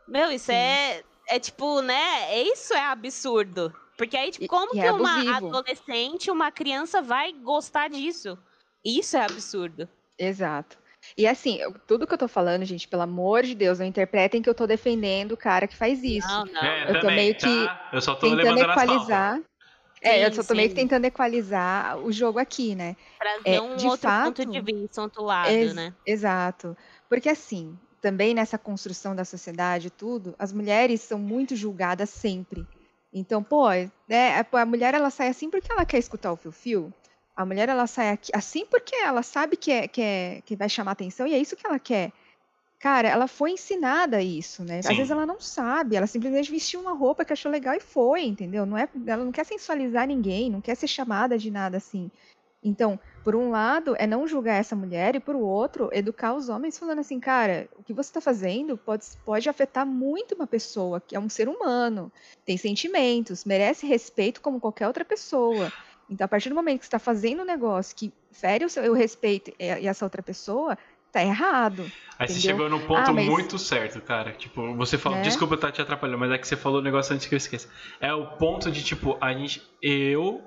meu, isso Sim. é, é tipo, né? é- Isso é absurdo. Porque aí, tipo, como e que é uma adolescente, uma criança vai gostar disso? Isso é absurdo. Exato. E assim, eu- tudo que eu tô falando, gente, pelo amor de Deus, não interpretem que eu tô defendendo o cara que faz isso. Não, não. É, Eu tô também, meio que tá? Eu só tô tentando equalizar. É, eu Sim, só tô meio que sim. tentando equalizar o jogo aqui, né? Trazer É, um de outro ponto fato, de vista, outro lado, Ex- né? Exato. Porque assim, também nessa construção da sociedade tudo, as mulheres são muito julgadas sempre. Então, pô, né, a mulher ela sai assim porque ela quer escutar o fio-fio. A mulher ela sai aqui- assim porque ela sabe que, é, que, é, que vai chamar atenção e é isso que ela quer. Cara, ela foi ensinada isso, né? Sim. Às vezes ela não sabe, ela simplesmente vestiu uma roupa que achou legal e foi, entendeu? Não é, ela não quer sensualizar ninguém, não quer ser chamada de nada assim. Então, por um lado, é não julgar essa mulher, e por outro, educar os homens falando assim, cara, o que você está fazendo pode, pode afetar muito uma pessoa, que é um ser humano, tem sentimentos, merece respeito como qualquer outra pessoa. Então, a partir do momento que você está fazendo um negócio que fere o seu o respeito e, essa outra pessoa, tá errado. Aí você Entendeu? chegou num ponto Ah, mas- muito certo, cara. Tipo, você falou. Né? Desculpa estar te atrapalhando, mas é que você falou o negócio antes que eu esqueça. É o ponto de, tipo, a gente. Eu.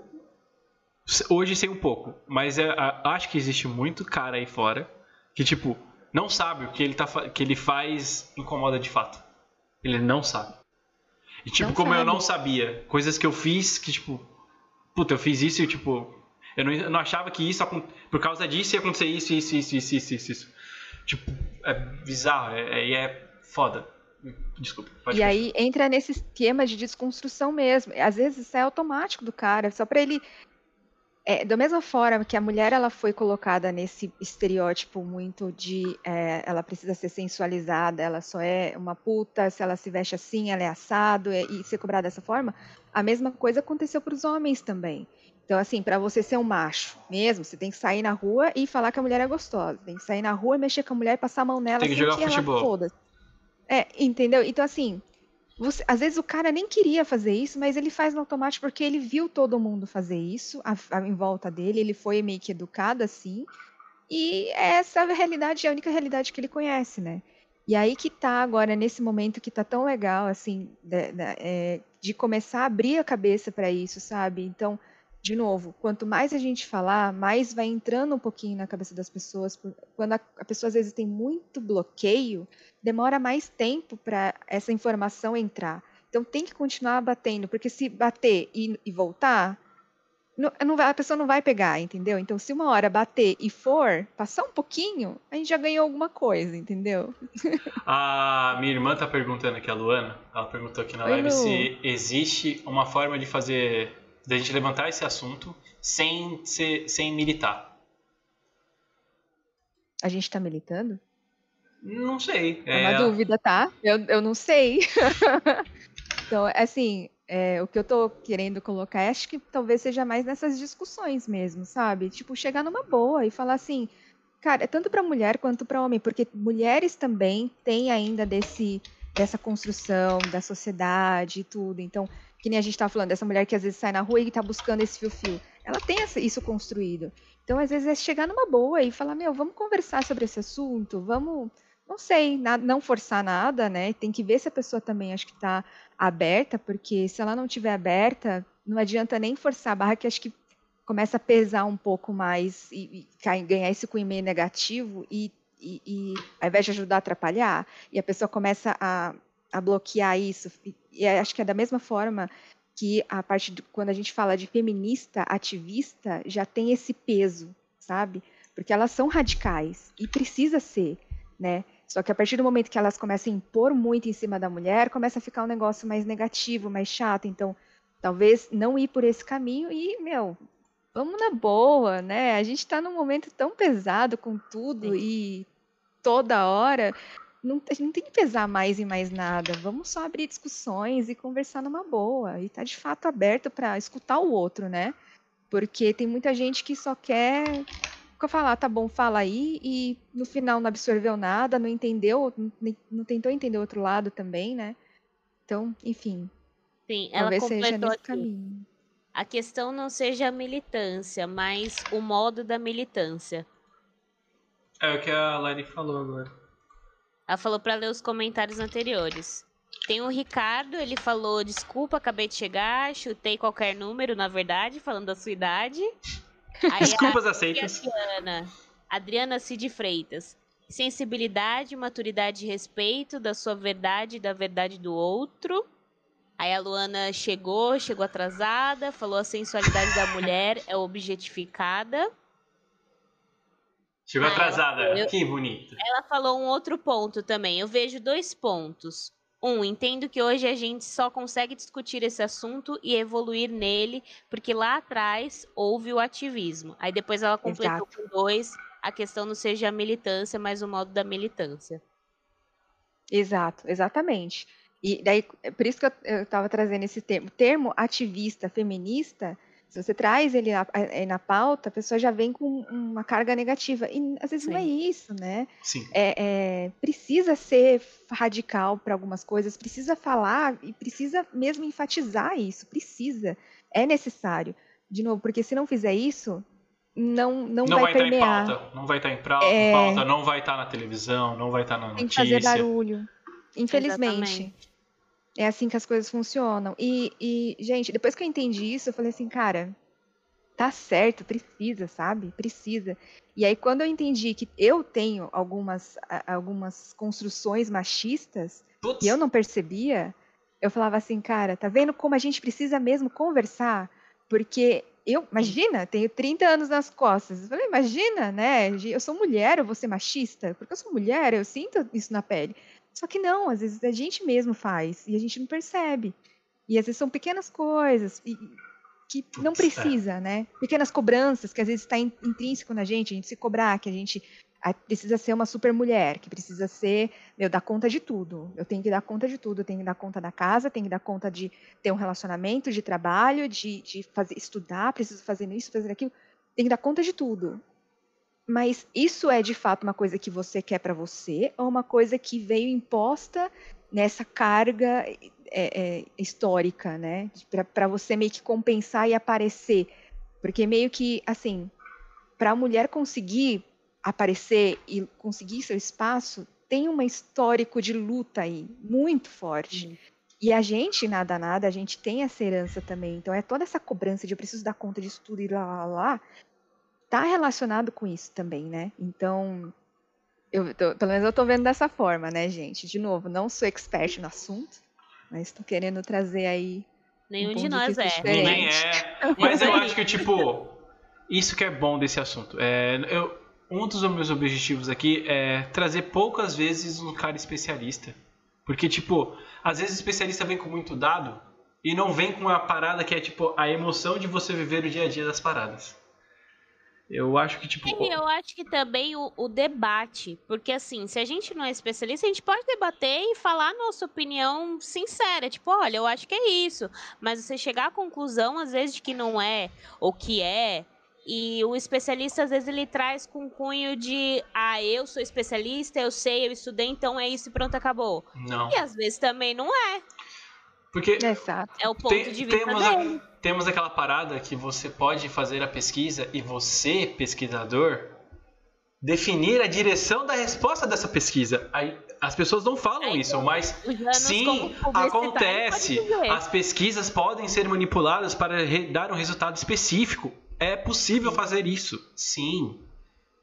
Hoje sei um pouco, mas é, acho que existe muito cara aí fora que, tipo, não sabe o que ele, tá, que ele faz incomoda de fato. Ele não sabe. E, tipo, Não como eu sabe. não sabia, coisas que eu fiz que, tipo, puta, eu fiz isso e, tipo, eu não, eu não achava que isso, por causa disso, ia acontecer isso, isso, isso, isso, isso, isso. isso. Tipo, é bizarro, é, é, é foda. Desculpa. E continuar. aí entra nesse esquema de desconstrução mesmo. Às vezes isso é automático do cara, só para ele. É, da mesma forma que a mulher ela foi colocada nesse estereótipo muito de é, ela precisa ser sensualizada, ela só é uma puta, se ela se veste assim, ela é assado é- e ser cobrada dessa forma, a mesma coisa aconteceu para os homens também. Então, assim, para você ser um macho mesmo, você tem que sair na rua e falar que a mulher é gostosa. Tem que sair na rua e mexer com a mulher, passar a mão nela Tem que jogar futebol. foda. É, entendeu? Então, assim, você- às vezes o cara nem queria fazer isso, mas ele faz no automático porque ele viu todo mundo fazer isso a- a- em volta dele, ele foi meio que educado assim, E essa realidade é a única realidade que ele conhece, né? E aí que tá agora, nesse momento que tá tão legal, assim, de, de, é, de começar a abrir a cabeça para isso, sabe? Então, de novo, quanto mais a gente falar, mais vai entrando um pouquinho na cabeça das pessoas. Quando a, a pessoa às vezes tem muito bloqueio, demora mais tempo para essa informação entrar. Então tem que continuar batendo, porque se bater e, e voltar, não, não vai, a pessoa não vai pegar, entendeu? Então, se uma hora bater e for, passar um pouquinho, a gente já ganhou alguma coisa, entendeu? [LAUGHS] A minha irmã tá perguntando aqui, a Luana, ela perguntou aqui na Oi, live Lu. se existe uma forma de fazer da gente levantar esse assunto sem, ser, sem militar. A gente está militando? Não sei. É uma é... dúvida, tá? Eu, eu não sei. [LAUGHS] então, assim, é, o que eu tô querendo colocar, acho que talvez seja mais nessas discussões mesmo, sabe? Tipo, chegar numa boa e falar assim, cara, é tanto para mulher quanto para homem, porque mulheres também têm ainda desse dessa construção da sociedade e tudo. Então, que nem a gente estava falando, dessa mulher que às vezes sai na rua e está buscando esse fio-fio. Ela tem isso construído. Então, às vezes, é chegar numa boa e falar, meu, vamos conversar sobre esse assunto, vamos, não sei, não forçar nada, né? Tem que ver se a pessoa também acho que está aberta, porque se ela não estiver aberta, não adianta nem forçar a barra, que acho que começa a pesar um pouco mais e, e ganhar esse cunho negativo e, e, e, ao invés de ajudar a atrapalhar, e a pessoa começa a a bloquear isso. E acho que é da mesma forma que a parte de, quando a gente fala de feminista, ativista, já tem esse peso, sabe? Porque elas são radicais e precisa ser, né? Só que a partir do momento que elas começam a impor muito em cima da mulher, começa a ficar um negócio mais negativo, mais chato. Então, talvez não ir por esse caminho e, meu, vamos na boa, né? A gente está num momento tão pesado com tudo Sim. e toda hora não, a gente não tem que pesar mais e mais nada. Vamos só abrir discussões e conversar numa boa. E tá de fato aberto para escutar o outro, né? Porque tem muita gente que só quer falar, tá bom, fala aí, e no final não absorveu nada, não entendeu, não, tentou entender o outro lado também, né? Então, enfim. Sim, ela talvez seja nesse aqui. caminho. A questão não seja a militância, mas o modo da militância. É o que a Lari falou agora. Ela falou para ler os comentários anteriores. Tem o Ricardo, ele falou: desculpa, acabei de chegar, chutei qualquer número, na verdade, falando da sua idade. Desculpas aceitas. Adriana, Adriana Cid Freitas. Sensibilidade, maturidade e respeito da sua verdade e da verdade do outro. Aí a Luana chegou, chegou atrasada, falou a sensualidade da mulher é objetificada. Chegou ah, atrasada. Eu, que bonito. Ela falou um outro ponto também. Eu vejo dois pontos. Um, entendo que hoje a gente só consegue discutir esse assunto e evoluir nele, porque lá atrás houve o ativismo. Aí depois ela completou Exato. com dois, a questão não seja a militância, mas o modo da militância. Exato, exatamente. E daí, por isso que eu estava trazendo esse termo. O termo ativista feminista se você traz ele na, eh, na, pauta, a pessoa já vem com uma carga negativa. E às vezes Sim. não é isso, né? Sim. É, é, precisa ser radical para algumas coisas, precisa falar e precisa mesmo enfatizar isso. Precisa. É necessário. De novo, porque se não fizer isso, não, não, não vai, vai permear. Estar em pauta, não vai estar em pauta, é... pauta, não vai estar na televisão, não vai estar na notícia. Tem que fazer barulho. Infelizmente. Exatamente. É assim que as coisas funcionam. E, e, gente, depois que eu entendi isso, eu falei assim, cara, tá certo, precisa, sabe? Precisa. E aí, quando eu entendi que eu tenho algumas, algumas construções machistas Putz. e eu não percebia, eu falava assim, cara, tá vendo como a gente precisa mesmo conversar? Porque eu, imagina, tenho 30 anos nas costas. Eu falei, imagina, né? Eu sou mulher, eu vou ser machista? Porque eu sou mulher, eu sinto isso na pele. Só que não, às vezes a gente mesmo faz e a gente não percebe. E às vezes são pequenas coisas e, que não é. precisa, né? Pequenas cobranças que às vezes está intrínseco na gente, a gente se cobrar, que a gente precisa ser uma super mulher, que precisa ser, meu, dar conta de tudo. Eu tenho que dar conta de tudo, eu tenho que dar conta da casa, tenho que dar conta de ter um relacionamento, de trabalho, de, de fazer, estudar, preciso fazer isso, fazer aquilo. Tenho que dar conta de tudo. Mas isso é de fato uma coisa que você quer para você ou uma coisa que veio imposta nessa carga é, é, histórica, né? Para você meio que compensar e aparecer. Porque meio que, assim, para a mulher conseguir aparecer e conseguir seu espaço, tem um histórico de luta aí, muito forte. Uhum. E a gente, nada, nada, a gente tem essa herança também. Então, é toda essa cobrança de eu preciso dar conta disso tudo e lá, lá, lá, tá relacionado com isso também, né? Então, eu tô, pelo menos eu tô vendo dessa forma, né, gente? De novo, não sou expert no assunto, mas estou querendo trazer aí. Nenhum um de nós é. Diferente. Nem é. [LAUGHS] Mas eu acho que, tipo, isso que é bom desse assunto. É, eu, um dos meus objetivos aqui é trazer poucas vezes um cara especialista. Porque, tipo, às vezes o especialista vem com muito dado e não vem com a parada que é, tipo, a emoção de você viver o dia a dia das paradas. Eu acho que, tipo. E eu acho que também o, o, debate. Porque, assim, se a gente não é especialista, a gente pode debater e falar a nossa opinião sincera. Tipo, olha, eu acho que é isso. Mas você chegar à conclusão, às vezes, de que não é, ou que é. E o especialista, às vezes, ele traz com cunho de: ah, eu sou especialista, eu sei, eu estudei, então é isso e pronto, acabou. Não. E às vezes também não é. Porque Exato. é o ponto tem, de vista temos dele. A, temos aquela parada que você pode fazer a pesquisa e você, pesquisador, definir a direção da resposta dessa pesquisa. Aí, as pessoas não falam é, isso, mas sim, acontece. As pesquisas podem ser manipuladas para dar um resultado específico. É possível fazer isso, sim,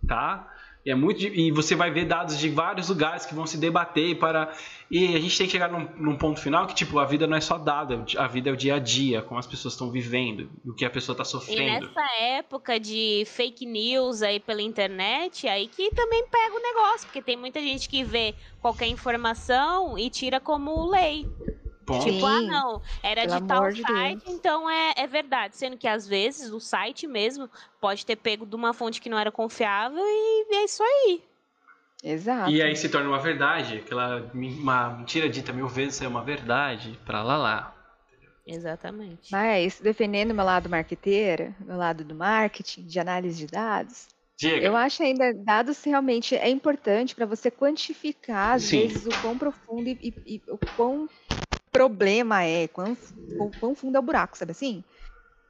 tá? E, é muito, e você vai ver dados de vários lugares que vão se debater para. E a gente tem que chegar num, num, ponto final que, tipo, a vida não é só dada, a vida é o dia a dia, como as pessoas estão vivendo, o que a pessoa está sofrendo. E nessa época de fake news aí pela internet, aí que também pega o negócio, porque tem muita gente que vê qualquer informação e tira como lei. Ponto. Tipo, ah, não, era Pelo de tal de site, Deus. então é, é verdade. Sendo que às vezes o site mesmo pode ter pego de uma fonte que não era confiável e é isso aí. Exato. E aí se torna uma verdade, aquela uma mentira dita mil vezes é uma verdade, pra lá lá. Exatamente. Mas defendendo meu lado marqueteira, meu lado do marketing, de análise de dados, Diga. eu acho ainda dados realmente é importante para você quantificar às Sim. vezes o quão profundo e, e, e o quão problema é, quão, quão fundo é o buraco, sabe assim?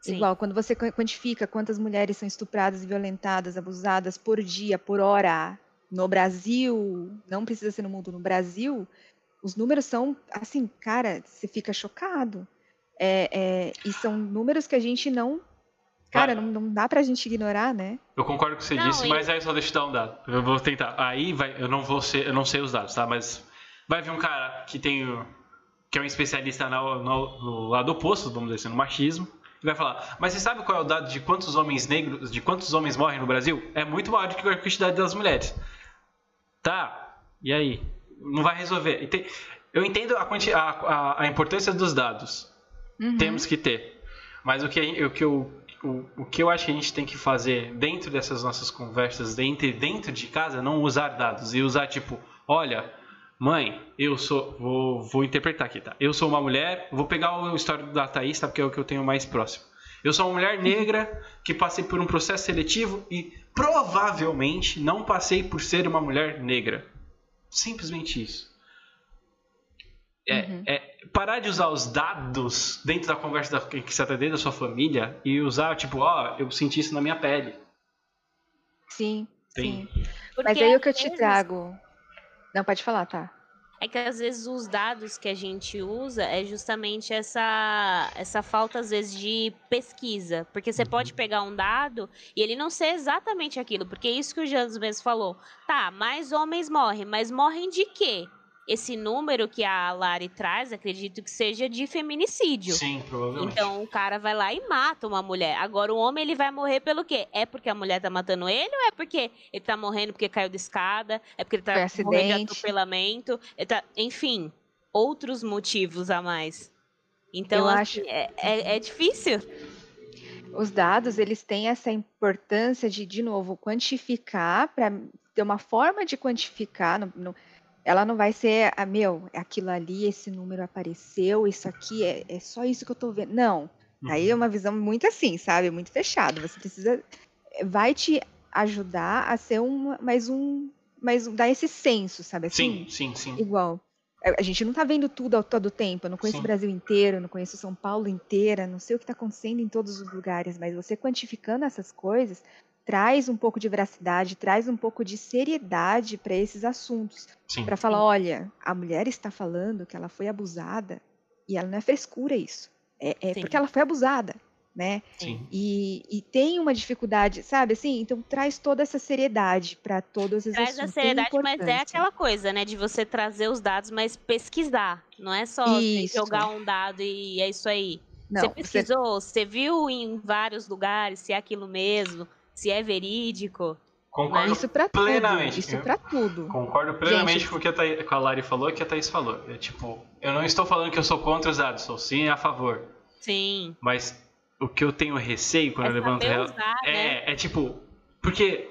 Sim. Igual quando você quantifica quantas mulheres são estupradas, violentadas, abusadas por dia, por hora no Brasil, não precisa ser no mundo, no Brasil, os números são assim, cara, você fica chocado. É, é, e são números que a gente não. Cara, não, não dá pra gente ignorar, né? Eu concordo com o que você não, disse, mas aí só deixa eu dar um dado. Eu vou tentar. Aí vai, eu não vou ser, eu não sei os dados, tá? Mas vai vir um cara que tem que é um especialista no, no, no lado oposto, vamos dizer assim, no machismo, e vai falar: Mas você sabe qual é o dado de quantos homens negros, de quantos homens morrem no Brasil? É muito maior do que a quantidade das mulheres. Tá, e aí? Não vai resolver. Eu entendo a, a, a importância dos dados. Uhum. Temos que ter. Mas o que, o, que eu, o, o que eu acho que a gente tem que fazer dentro dessas nossas conversas, dentro, dentro de casa, é não usar dados. E usar, tipo, olha, Mãe, eu sou. Vou, vou interpretar aqui, tá? Eu sou uma mulher. Vou pegar o histórico da Thaís, tá? Porque é o que eu tenho mais próximo. Eu sou uma mulher negra que passei por um processo seletivo e provavelmente não passei por ser uma mulher negra. Simplesmente isso. É, uhum. é parar de usar os dados dentro da conversa da, que você está dentro da sua família e usar, tipo, ó, oh, eu senti isso na minha pele. Sim. Tem. sim. Mas aí o que eu te trago não, pode falar, tá. É que às vezes os dados que a gente usa é justamente essa, essa falta, às vezes, de pesquisa. Porque você pode uhum. pegar um dado e ele não ser exatamente aquilo. Porque é isso que o Janos mesmo falou. Tá, mais homens morrem, mas morrem de quê? Esse número que a Lari traz, acredito que seja de feminicídio. Sim, provavelmente. Então o cara vai lá e mata uma mulher. Agora o homem ele vai morrer pelo quê? É porque a mulher tá matando ele ou é porque ele tá morrendo porque caiu de escada? É porque ele tá Foi morrendo de atropelamento? Tá... Enfim, outros motivos a mais. Então, assim, acho... é, é, é difícil os dados eles têm essa importância de, de novo, quantificar para ter uma forma de quantificar. No, no, ela não vai ser, ah, meu, aquilo ali, esse número apareceu, isso aqui é, é só isso que eu tô vendo. Não. Uhum. Aí é uhum. uma visão muito assim, sabe? Muito fechada. Você precisa. Vai te ajudar a ser um, mais um. Mais um, dar esse senso, sabe assim? Sim, sim, sim. Igual. A gente não tá vendo tudo ao todo tempo. Eu não conheço sim. o Brasil inteiro, não conheço São Paulo inteira, não sei o que está acontecendo em todos os lugares, mas você quantificando essas coisas, traz um pouco de veracidade, traz um pouco de seriedade para esses assuntos. Para falar, olha, a mulher está falando que ela foi abusada e ela não é frescura isso. É, é porque ela foi abusada, né? Sim. E, e tem uma dificuldade, sabe? Assim, então traz toda essa seriedade para todos os Traz assuntos. a tem seriedade, mas é aquela coisa, né? De você trazer os dados, mas pesquisar. Não é só você jogar um dado e é isso aí. Não, você você- pesquisou, você viu em vários lugares se é aquilo mesmo, se é verídico. Concordo, isso para tudo. plenamente. Isso Eu- para tudo. concordo plenamente Gente, com o que a, Thaí- com a Lari falou e que a Thaís falou. É tipo, eu não estou falando que eu sou contra os dados, sou sim a favor. Sim. Mas o que eu tenho receio quando É eu levanto saber ela usar, né? é, é tipo, porque,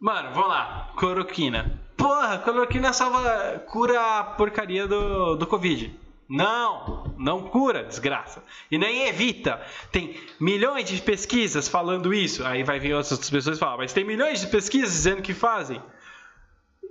mano, vamos lá, cloroquina. Porra, cloroquina salva, cura a porcaria do, do Covid. Não, não cura, desgraça. E nem evita. Tem milhões de pesquisas falando isso. Aí vai vir outras pessoas falar, mas tem milhões de pesquisas dizendo que fazem.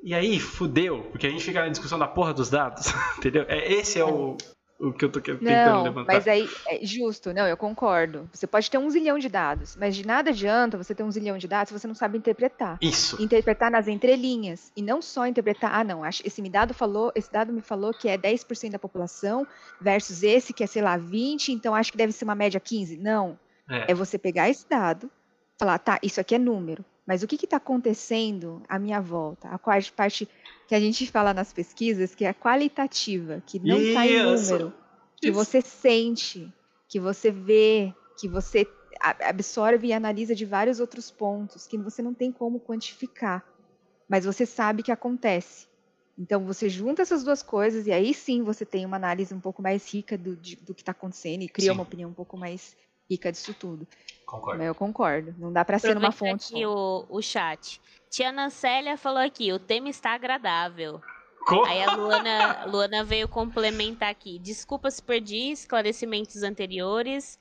E aí, fudeu, porque a gente fica na discussão da porra dos dados, [LAUGHS] entendeu? É, esse é o, o que eu tô tentando Não, levantar. mas aí é justo, não, eu concordo. Você pode ter um zilhão de dados, mas de nada adianta você ter um zilhão de dados se você não sabe interpretar. Isso. Interpretar nas entrelinhas e não só interpretar, ah, não, esse me dado falou, esse dado me falou que é 10% da população versus esse que é, sei lá, 20, então acho que deve ser uma média 15. Não, É. é você pegar esse dado, falar, tá, isso aqui é número, mas o que está acontecendo à minha volta? A parte, parte que a gente fala nas pesquisas, que é qualitativa, que não está em número, que Isso. você sente, que você vê, que você absorve e analisa de vários outros pontos, que você não tem como quantificar, mas você sabe que acontece. Então você junta essas duas coisas e aí sim você tem uma análise um pouco mais rica do, de- do que está acontecendo e cria Sim. uma opinião um pouco mais rica disso tudo. Concordo. Eu concordo. Não dá pra ser numa Aproveita fonte aqui só. o, o chat. Tia Célia falou aqui, o tema está agradável. Co- Aí a Luana, [LAUGHS] Luana veio complementar aqui. Desculpa se perdi esclarecimentos anteriores.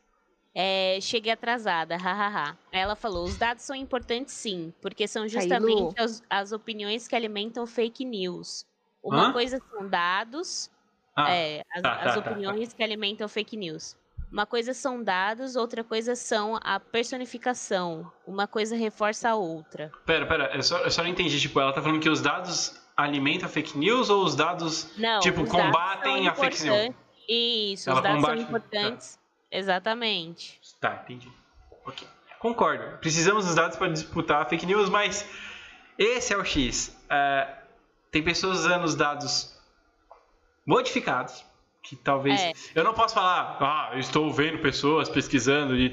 É, cheguei atrasada, hahaha. Aí ela falou: os dados são importantes sim, porque são justamente as, as opiniões que alimentam fake news. Uma Hã? coisa são dados, Ah, é, as, tá, as tá, tá, opiniões que alimentam fake news. Uma coisa são dados, outra coisa são a personificação. Uma coisa reforça a outra. Pera, pera, eu só, eu só não entendi. Tipo, ela tá falando que os dados alimentam fake news ou os dados. Não, Tipo, os dados combatem são a fake news. importantes. Isso, Ela os dados são importantes. Exatamente. Tá, entendi. Ok. Concordo. Precisamos dos dados para disputar a fake news, mas esse é o X. É, tem pessoas usando os dados modificados. Que talvez. É. Eu não posso falar, ah, eu estou vendo pessoas pesquisando e,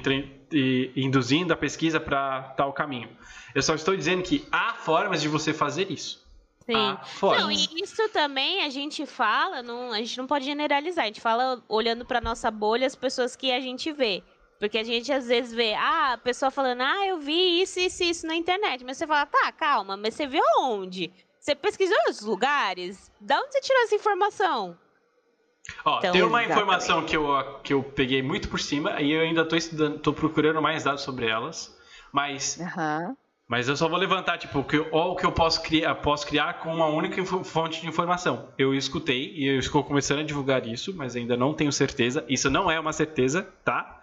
e induzindo a pesquisa para tal caminho. Eu só estou dizendo que há formas de você fazer isso. Sim. Não, e isso também a gente fala, não, a gente não pode generalizar, a gente fala olhando pra nossa bolha as pessoas que a gente vê. Porque a gente às vezes vê, ah, a pessoa falando, ah, eu vi isso, isso, isso na internet. Mas você fala, tá, calma, mas você viu onde? Você pesquisou os lugares? Da onde você tirou essa informação? Ó, Então, tem uma exatamente. informação que eu, que eu peguei muito por cima e eu ainda estou estudando, tô procurando mais dados sobre elas, mas, Aham. mas eu só vou levantar tipo o que, o que eu posso criar, posso criar com uma única fonte de informação. Eu escutei e eu estou começando a divulgar isso, mas ainda não tenho certeza. Isso não é uma certeza, tá?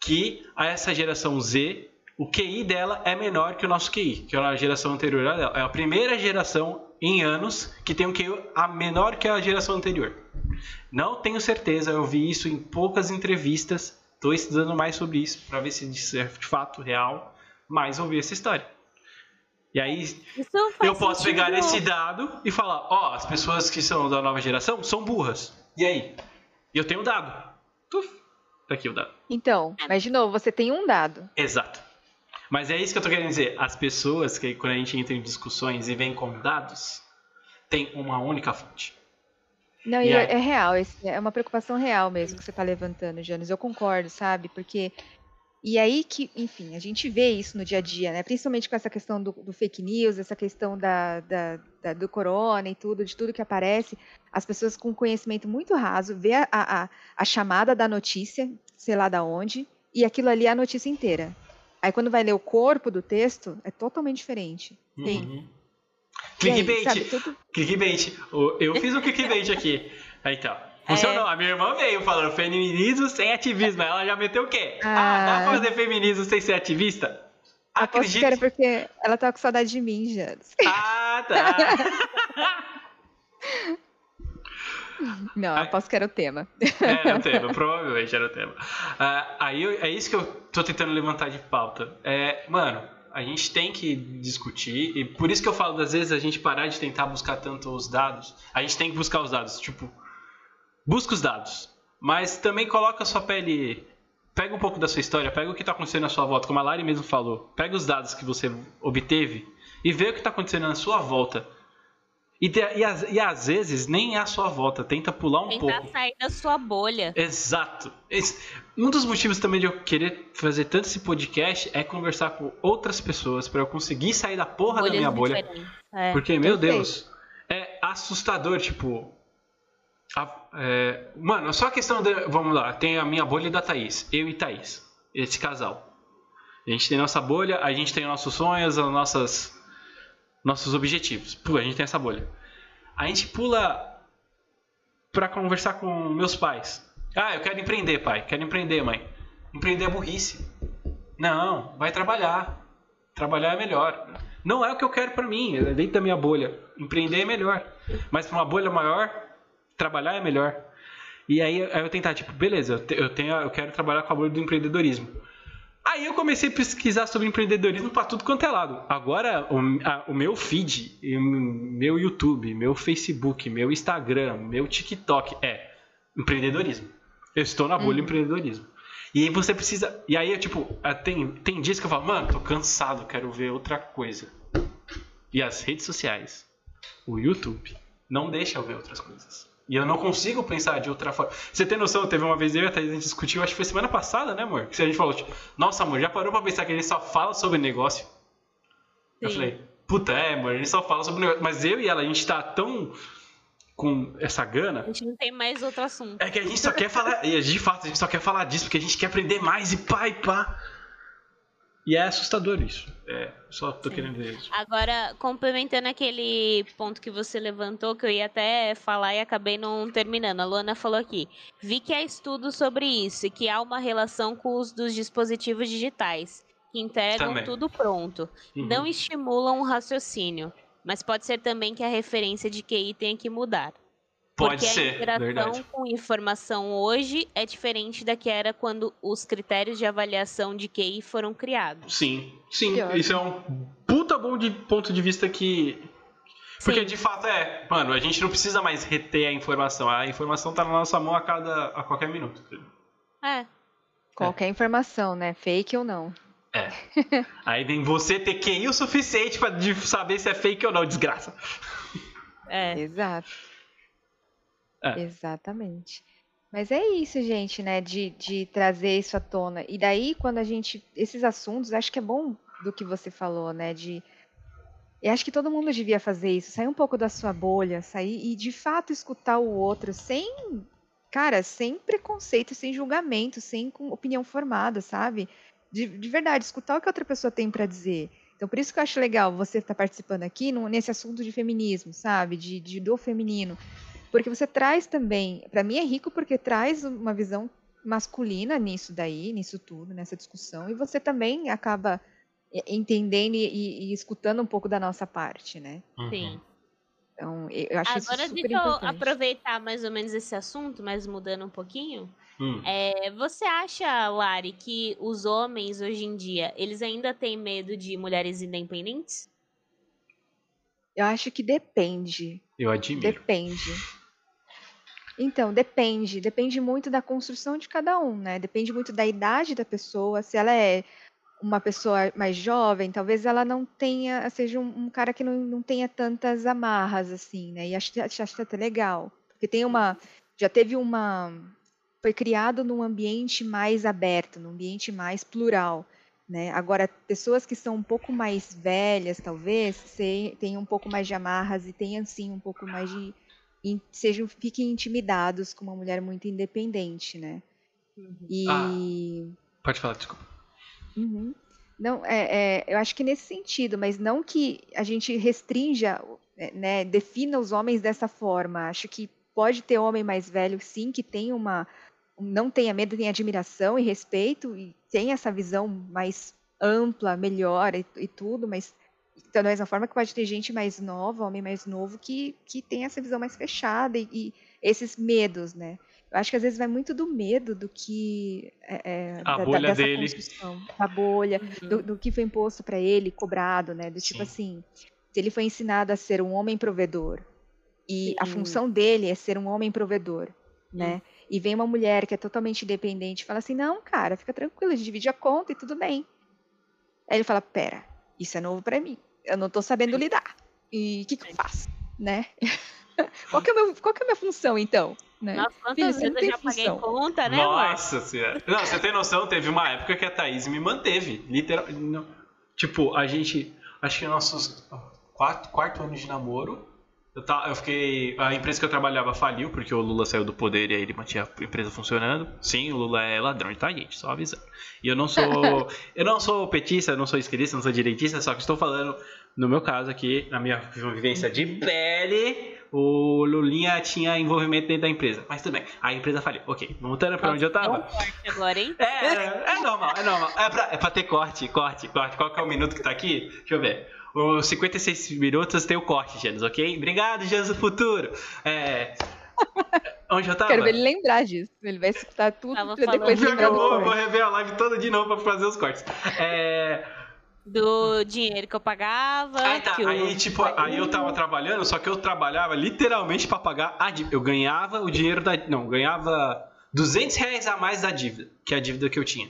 Que a essa geração Z, o QI dela é menor que o nosso QI, que é a geração anterior a dela. É a primeira geração em anos que tem um QI a menor que a geração anterior. Não tenho certeza, eu vi isso em poucas entrevistas. Estou estudando mais sobre isso para ver se isso é de fato real, mas ouvi essa história. E aí eu posso sentido. pegar esse dado e falar, ó, as pessoas que são da nova geração são burras. E aí? E eu tenho um dado. Tuf, tá aqui o dado. Então, mas de novo, você tem um dado. Exato. Mas é isso que eu tô querendo dizer. As pessoas que quando a gente entra em discussões e vem com dados, tem uma única fonte. Não, E é, é real, é uma preocupação real mesmo que você está levantando, Janos. Eu concordo, sabe? Porque. E aí que, enfim, a gente vê isso no dia a dia, né? Principalmente com essa questão do, do fake news, essa questão da, da- da- do corona e tudo, de tudo que aparece. As pessoas com conhecimento muito raso vê a, a, a chamada da notícia, sei lá da onde, e aquilo ali é a notícia inteira. Aí quando vai ler o corpo do texto, é totalmente diferente. Sim. Uhum. Clickbait. tudo- Clickbait. Eu fiz um clickbait aqui. Tá. Funcionou. A minha irmã veio falando feminismo sem ativismo. Ela já meteu o quê? Ah, dá pra Ah. fazer feminismo sem ser ativista? Que era porque ela tava com saudade de mim, Janus. Ah, tá. [LAUGHS] Não, Ai. aposto que era o tema. Era o tema, provavelmente era o tema. Ah, aí eu- é isso que eu tô tentando levantar de pauta. É, mano, a gente tem que discutir, e por isso que eu falo, das vezes, a gente parar de tentar buscar tanto os dados. A gente tem que buscar os dados, tipo, busca os dados, mas também coloca a sua pele. Pega um pouco da sua história, pega o que tá acontecendo na sua volta, como a Lari mesmo falou. Pega os dados que você obteve e vê o que tá acontecendo na sua volta. E, te- e, às, e às vezes nem é a sua volta, tenta pular um Tentar pouco. sair da sua bolha. Exato. Esse- um dos motivos também de eu querer fazer tanto esse podcast é conversar com outras pessoas para eu conseguir sair da porra da Bolhas minha bolha. É. Porque, meu. Deus, é assustador, tipo. a- é, mano, só a questão de. Vamos lá, tem a minha bolha e da Thaís. Eu e Thaís. Esse casal. A gente tem nossa bolha, a gente tem nossos sonhos, as nossas. Nossos objetivos. Pô, a gente tem essa bolha. A gente pula pra conversar com meus pais. Ah, eu quero empreender, pai. Quero empreender, mãe. Empreender é burrice. Não, vai trabalhar. Trabalhar é melhor. Não é o que eu quero pra mim, é dentro da minha bolha. Empreender é melhor. Mas pra uma bolha maior, trabalhar é melhor. E aí, eu tentar, tipo, beleza, eu, te- eu, tenho, eu quero trabalhar com a bolha do empreendedorismo. Aí eu comecei a pesquisar sobre empreendedorismo pra tudo quanto é lado. Agora, o, a- o meu feed, meu YouTube, meu Facebook, meu Instagram, meu TikTok é empreendedorismo. Eu estou na bolha do empreendedorismo. E aí você precisa. E aí, eu, tipo, ah, tem, tem dias que eu falo, mano, tô cansado, quero ver outra coisa. E as redes sociais, o YouTube, não deixa eu ver outras coisas. E eu não consigo pensar de outra forma. Você tem noção, teve uma vez eu e a Thaís, a gente discutiu, acho que foi semana passada, né, amor? Que a gente falou, tipo, nossa, amor, já parou pra pensar que a gente só fala sobre negócio? Eu Sim. falei, puta, é, amor, a gente só fala sobre negócio. Mas eu e ela, a gente tá tão com essa gana A gente não tem mais outro assunto. é que a gente só quer falar, e de fato, a gente só quer falar disso porque a gente quer aprender mais e pá e pá. E é assustador isso. É, só tô Sim. querendo dizer isso. Agora, complementando aquele ponto que você levantou, que eu ia até falar e acabei não terminando. A Luana falou aqui. Vi que há estudos sobre isso e que há uma relação com os dos dispositivos digitais, que entregam Também. tudo pronto. Uhum. Não estimulam o raciocínio. Mas pode ser também que a referência de QI tenha que mudar. Pode Porque a ser, interação verdade. com informação hoje é diferente da que era quando os critérios de avaliação de QI foram criados. Sim, sim. Ótimo. Isso é um puta bom de ponto de vista que. Porque Sim. de fato é, mano, a gente não precisa mais reter a informação. A informação tá na nossa mão a cada. a qualquer minuto. É, Qualquer informação, né? Fake ou não. É. Aí vem você ter QI o suficiente pra de saber se é fake ou não, desgraça. é. Exato. É. Exatamente. Mas é isso, gente, né? De, de trazer isso à tona. E daí, quando a gente. Esses assuntos, acho que é bom do que você falou, né? De. Eu acho que todo mundo devia fazer isso, sair um pouco da sua bolha, sair e de fato escutar o outro sem, cara, sem preconceito, sem julgamento, sem com opinião formada, sabe? De, de verdade, escutar o que a outra pessoa tem para dizer. Então, por isso que eu acho legal você estar participando aqui no- nesse assunto de feminismo, sabe? De, de do feminino. Porque você traz também, para mim é rico porque traz uma visão masculina nisso daí, nisso tudo, nessa discussão, e você também acaba e- entendendo e, e- e escutando um pouco da nossa parte, né? Sim. Então, eu eu acho Agora isso super deixa eu importante. aproveitar mais ou menos esse assunto, mas mudando um pouquinho. Hum. É, você acha, Lari, que os homens hoje em dia, eles ainda têm medo de mulheres independentes? Eu acho que depende. Eu admiro. Depende. Então, depende. Depende muito da construção de cada um, né? Depende muito da idade da pessoa. Se ela é uma pessoa mais jovem, talvez ela não tenha, seja um, um cara que não, não tenha tantas amarras, assim, né? E acho, acho, acho até legal. Porque tem uma. Já teve uma. Foi criado num ambiente mais aberto, num ambiente mais plural. Né? Agora, pessoas que são um pouco mais velhas, talvez, se- tenham um pouco mais de amarras e tenham, sim, um pouco mais de. in- Sejam, fiquem intimidados com uma mulher muito independente, né? E. Pode falar, desculpa. Uhum. Não, é, é, eu acho que nesse sentido, mas não que a gente restrinja, é, né, defina os homens dessa forma. Acho que pode ter homem mais velho, sim, que tem uma, não tenha medo, tem admiração e respeito e tem essa visão mais ampla, melhor e, e tudo, mas da mesma forma que pode ter gente mais nova, homem mais novo, que, que tem essa visão mais fechada e, e esses medos, né? Eu acho que às vezes vai muito do medo do que. É, a da, bolha dessa dele. construção, da bolha, Uhum. do, do que foi imposto para ele, cobrado, né? Do tipo Sim. assim, se ele foi ensinado a ser um homem provedor e a Sim. função dele é ser um homem provedor, né? E vem uma mulher que é totalmente independente e fala assim: não, cara, fica tranquilo, a gente divide a conta e tudo bem. Aí ele fala: pera, isso é novo para mim, eu não tô sabendo lidar. E o que, que eu faço, né? [LAUGHS] qual, que é o meu- qual que é a minha função, então? Né? Nossa, Filho, quantas você não vezes eu tem já paguei função. conta, né, amor? Nossa senhora. Não, você tem noção, teve uma época que a Thaís me manteve. Literal. não. Tipo, a gente. Acho que nossos quatro, quarto ano de namoro. Eu, tá, eu fiquei. A empresa que eu trabalhava faliu, porque o Lula saiu do poder e aí ele mantinha a empresa funcionando. Sim, o Lula é ladrão, tá, gente? Só avisando. E eu não sou. [LAUGHS] eu não sou petista, não sou esquerdista, não sou direitista, só que estou falando, no meu caso aqui, na minha vivência de pele, o Lulinha tinha envolvimento dentro da empresa. Mas tudo bem, a empresa faliu. Ok, voltando pra onde eu tava. Tão forte agora, hein? É, é, é normal, é normal. É pra, é pra ter corte, corte, corte. Qual que é o minuto que tá aqui? Deixa eu ver. Os 56 minutos tem o corte, Janus, ok? Obrigado, Janus do futuro. É. Onde eu tava? Quero ver ele lembrar disso. Ele vai escutar tudo Tava pra depois falando- eu lembrar do vou, eu vou rever a live toda de novo pra fazer os cortes. É. Do dinheiro que eu pagava. Aí tá, que o- aí tipo, aí eu tava trabalhando, só que eu trabalhava literalmente pra pagar a dívida. Eu ganhava o dinheiro da. Não, eu ganhava 200 reais a mais da dívida, que é a dívida que eu tinha.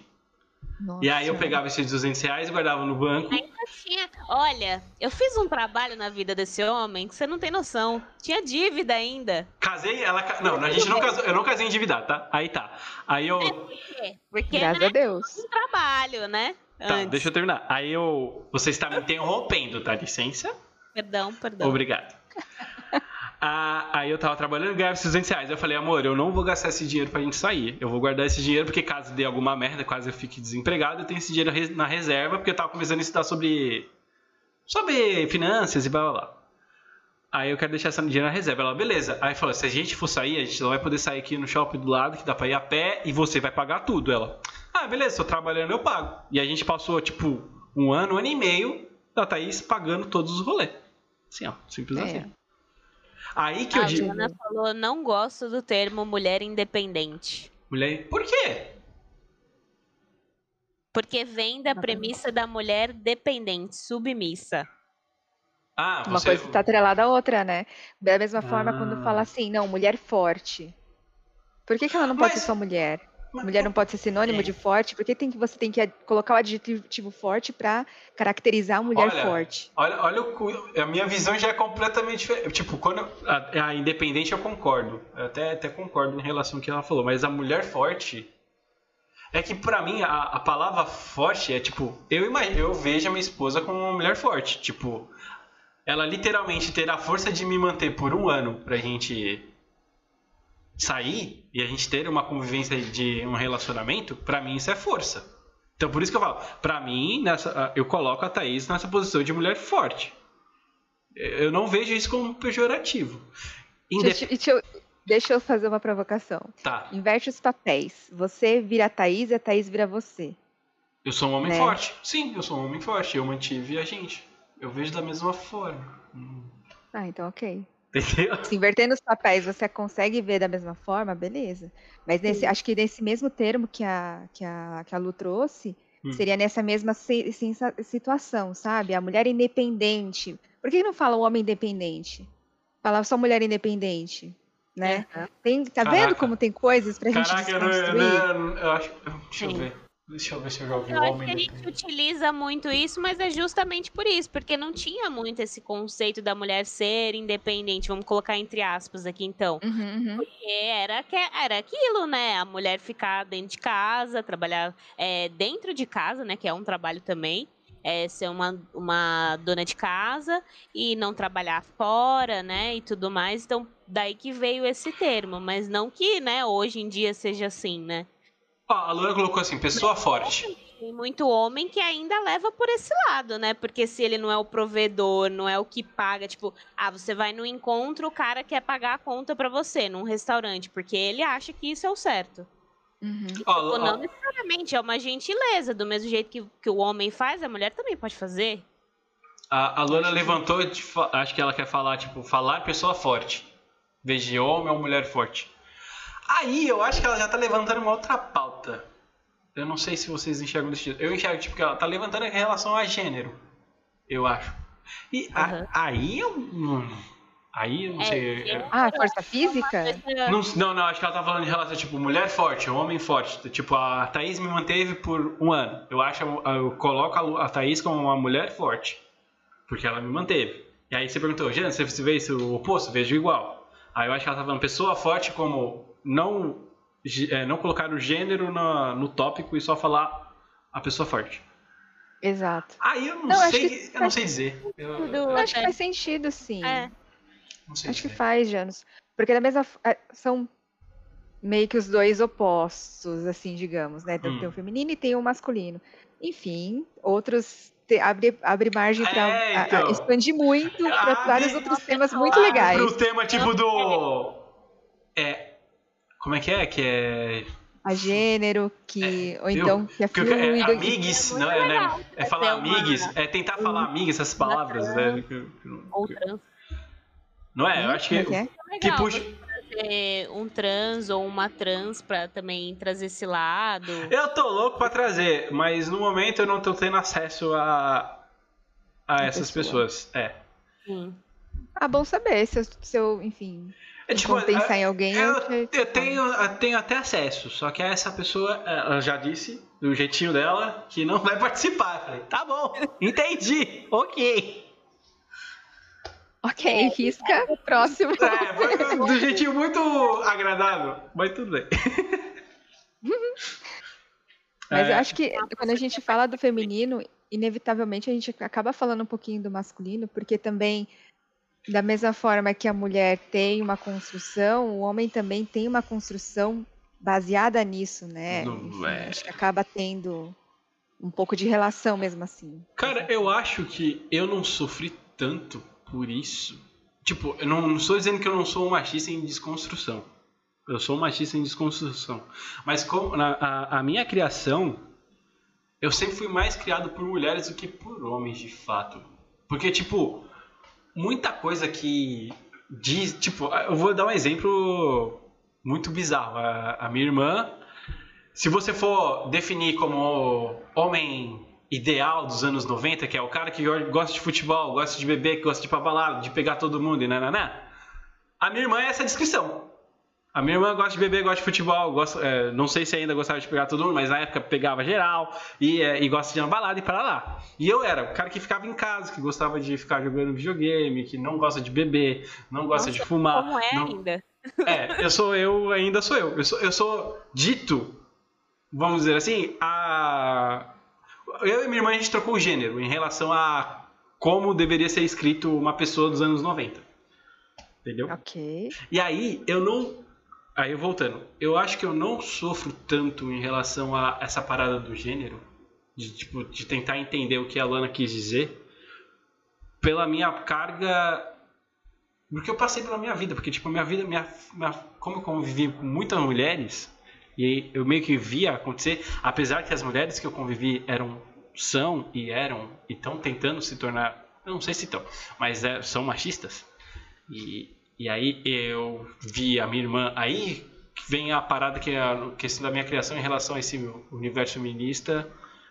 E aí eu Nossa. pegava esses 200 reais e guardava no banco. Ainda tinha. Olha, eu fiz um trabalho na vida desse homem que você não tem noção. Tinha dívida ainda. Casei, ela. Não, a gente não casou. Eu não casei endividado, tá? Aí tá. Aí eu. Por quê? Porque Graças né, a Deus. um trabalho, né? Tá, Antes. deixa eu terminar. Aí eu. Você está me interrompendo, tá? Licença? Perdão, perdão. Obrigado. Ah, aí eu tava trabalhando e ganhava esses 200 reais. Eu falei, amor, eu não vou gastar esse dinheiro pra gente sair. Eu vou guardar esse dinheiro porque caso dê alguma merda, caso eu fique desempregado, eu tenho esse dinheiro na reserva porque eu tava começando a estudar sobre. sobre finanças e blá blá blá. Aí eu quero deixar esse dinheiro na reserva. Ela, beleza. Aí falou: se a gente for sair, a gente não vai poder sair aqui no shopping do lado, que dá pra ir a pé, e você vai pagar tudo. Ela, ah, beleza, tô trabalhando, eu pago. E a gente passou, tipo, um ano, um ano e meio da Thaís pagando todos os rolês. Assim, ó, simples É. assim. Aí que eu A digo. Joana falou, não gosto do termo mulher independente. Mulher, por quê? Porque vem da premissa da mulher dependente, submissa. Ah, Uma você. coisa está atrelada à outra, né? Da mesma forma, Ah. quando fala assim, não, mulher forte. Por que, que ela não pode Mas- ser só mulher? Mulher não pode ser sinônimo de forte? Por que tem que você tem que colocar o adjetivo forte para caracterizar a mulher Olha, forte? Olha, olha o a minha visão já é completamente diferente. Tipo, quando eu- a, a independente eu concordo. Eu até, até concordo em relação ao que ela falou, mas a mulher forte é que pra mim a, a palavra forte é tipo, eu imagino, eu vejo a minha esposa como uma mulher forte, tipo, ela literalmente ter a força de me manter por um ano pra gente sair e a gente ter uma convivência de um relacionamento, pra mim isso é força. Então por isso que eu falo, pra mim, nessa, eu coloco a Thaís nessa posição de mulher forte. Eu não vejo isso como pejorativo. Indep- Deixa, eu, deixa eu fazer uma provocação. Tá, Inverte os papéis. Você vira a Thaís e a Thaís vira você. eu sou um homem Né? forte. Sim, eu sou um homem forte. Eu mantive a gente. Eu vejo da mesma forma. Ah, então ok. Entendeu? Se invertendo os papéis, você consegue ver da mesma forma, beleza. Mas nesse, acho que nesse mesmo termo que a, que a, que a Lu trouxe, Hum. seria nessa mesma se- sensa- situação, sabe? A mulher independente. Por que não fala o homem independente? Fala só mulher independente, né? Tem, tá Caraca. vendo como tem coisas pra gente Caraca, eu, eu, não- eu acho. Deixa eu Sim. ver. Deixa eu ver se eu já ouvi Eu o acho homem. que a gente utiliza muito isso, mas é justamente por isso, porque não tinha muito esse conceito da mulher ser independente, vamos colocar entre aspas aqui então. Uhum, uhum. Porque era, que, era aquilo, né? A mulher ficar dentro de casa, trabalhar é, dentro de casa, né? Que é um trabalho também. É, ser uma, uma dona de casa e não trabalhar fora, né? E tudo mais. Então, daí que veio esse termo. Mas não que, né, hoje em dia seja assim, né? A Luana colocou assim: pessoa forte. Tem muito homem que ainda leva por esse lado, né? Porque se ele não é o provedor, não é o que paga, tipo, ah, você vai no encontro, o cara quer pagar a conta pra você num restaurante, porque ele acha que isso é o certo. Uhum. Ó, Tipo, ó, não necessariamente, é uma gentileza. Do mesmo jeito que, que o homem faz, a mulher também pode fazer. A, a Luana levantou, de acho que ela quer falar, tipo, falar pessoa forte. Em vez de homem ou mulher forte. Aí eu acho que ela já tá levantando uma outra pauta. Eu não sei se vocês enxergam desse jeito. Eu enxergo, tipo, que ela tá levantando em relação a gênero. Eu acho. E a- Aham. aí eu. hum, Aí eu não É, sei. eu- Ah, força física? Não, não, não, acho que ela tá falando em relação, tipo, mulher forte, homem forte. Tipo, a Thaís me manteve por um ano. Eu acho, eu coloco a a Thaís como uma mulher forte. Porque ela me manteve. E aí você perguntou, Jean, você vê isso o oposto? Vejo igual. Aí eu acho que ela tá falando pessoa forte como não, é, não colocar o gênero na- no tópico e só falar a pessoa forte. Exato. Aí eu não, Não, sei, que eu não sei dizer. Eu, Eu acho que faz sentido, sim. É. não sei Acho que dizer. faz, Janus. Porque da mesma é, são meio que os dois opostos, assim, digamos, né? Tem Hum. tem o feminino e tem o masculino. Enfim, outros te- abre, abre margem para É, então. expandir muito para vários outros temas muito legais. Pro tema tipo do. É. Como é que é? Que é. A gênero, que. ou viu? então que é é fluido. que- amigues, é não é, né? É É falar uma- amigues, é tentar falar amigues, essas palavras, né? que- que- Ou trans. Não é? Eu Hum, acho que. como é que Que puxa. um trans ou uma trans pra também trazer esse lado. Eu tô louco pra trazer, mas no momento eu não tô tendo acesso a. a A essas pessoa. pessoas. É. Sim. Ah, bom saber. Se eu, se eu, enfim, É tipo. quando pensar em alguém, eu, Eu, te- eu tenho, eu tenho até acesso, só que essa pessoa, ela já disse, do jeitinho dela, que não vai participar. Eu falei, tá bom, entendi, ok. Ok, risca. Próximo. É, foi [LAUGHS] do jeitinho muito agradável, mas tudo bem. [LAUGHS] Mas É, eu acho que quando a gente fala do feminino, inevitavelmente a gente acaba falando um pouquinho do masculino, porque também, da mesma forma que a mulher tem uma construção, o homem também tem uma construção baseada nisso, né? Não Enfim, é. Acho que acaba tendo um pouco de relação mesmo assim. Cara, eu acho que eu não sofri tanto por isso. Tipo, eu não, não estou dizendo que eu não sou um machista em desconstrução. Eu sou um machista em desconstrução. Mas como na, a, a minha criação, eu sempre fui mais criado por mulheres do que por homens, de fato. Porque, tipo, muita coisa que diz. Tipo, eu vou dar um exemplo muito bizarro. A, a minha irmã, se você for definir como homem ideal dos anos 90, que é o cara que gosta de futebol, gosta de beber, que gosta de ir pra balada, de pegar todo mundo e nananá, a minha irmã é essa descrição. A minha irmã gosta de beber, gosta de futebol, gosta, é, não sei se ainda gostava de pegar todo mundo, mas na época pegava geral e, é, e gosta de ir na balada e para lá. E eu era o cara que ficava em casa, que gostava de ficar jogando videogame, que não gosta de beber, não gosta de fumar. Como é não- ainda? é, eu sou eu, ainda sou eu. Eu sou, eu sou dito, vamos dizer assim, a. Eu e minha irmã a gente trocou o gênero em relação a como deveria ser escrito uma pessoa dos anos 90. Entendeu? Ok. E aí eu não. Aí voltando, eu acho que eu não sofro tanto em relação a essa parada do gênero, de, tipo, de tentar entender o que a Lana quis dizer, pela minha carga. Porque eu passei pela minha vida, porque tipo, a minha vida, minha, minha, como eu convivi com muitas mulheres, e eu meio que via acontecer, apesar que as mulheres que eu convivi eram, são e eram, e estão tentando se tornar, eu não sei se estão, mas é, são machistas. E, e aí eu vi a minha irmã. Aí vem a parada que é a questão da minha criação em relação a esse universo feminista,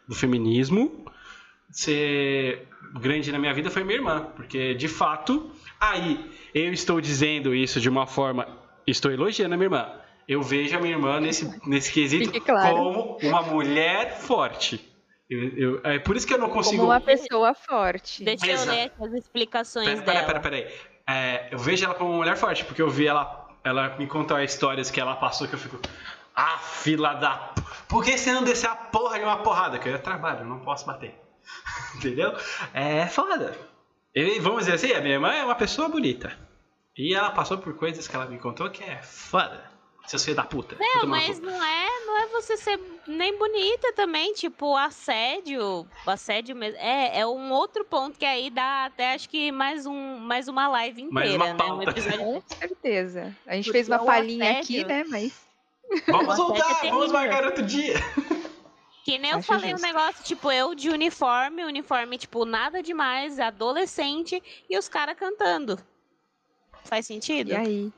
do feminismo. Ser grande na minha vida foi minha irmã. Porque de fato, aí eu estou dizendo isso de uma forma. Estou elogiando a minha irmã. Eu vejo a minha irmã nesse, nesse quesito claro. como uma mulher forte. Eu- eu- é por isso que eu não consigo. Como uma pessoa forte. Deixa eu Exato. ler aqui as explicações Pera, dela. pera, pera, pera aí. É, eu vejo ela como uma mulher forte, porque eu vi ela, ela me contar histórias que ela passou que eu fico. Ah, fila da. Por que você não descer a porra de uma porrada? Que eu trabalho, não posso bater. [LAUGHS] Entendeu? É foda. E vamos dizer assim, a minha irmã é uma pessoa bonita. E ela passou por coisas que ela me contou que é foda. Seus filhos da puta. Não, mas não é, não é você ser nem bonita também, tipo, assédio, assédio mesmo. É, é um outro ponto que aí dá até acho que mais um, mais uma live Mais inteira, uma né? Um pauta. episódio Com certeza. A gente Porque fez uma o palhinha aqui, né? Mas Vamos assédio é voltar, vamos marcar outro dia. Que nem eu Acho falei um justo. negócio, tipo, eu de uniforme, uniforme, tipo, nada demais, adolescente, e os caras cantando. Faz sentido? E aí?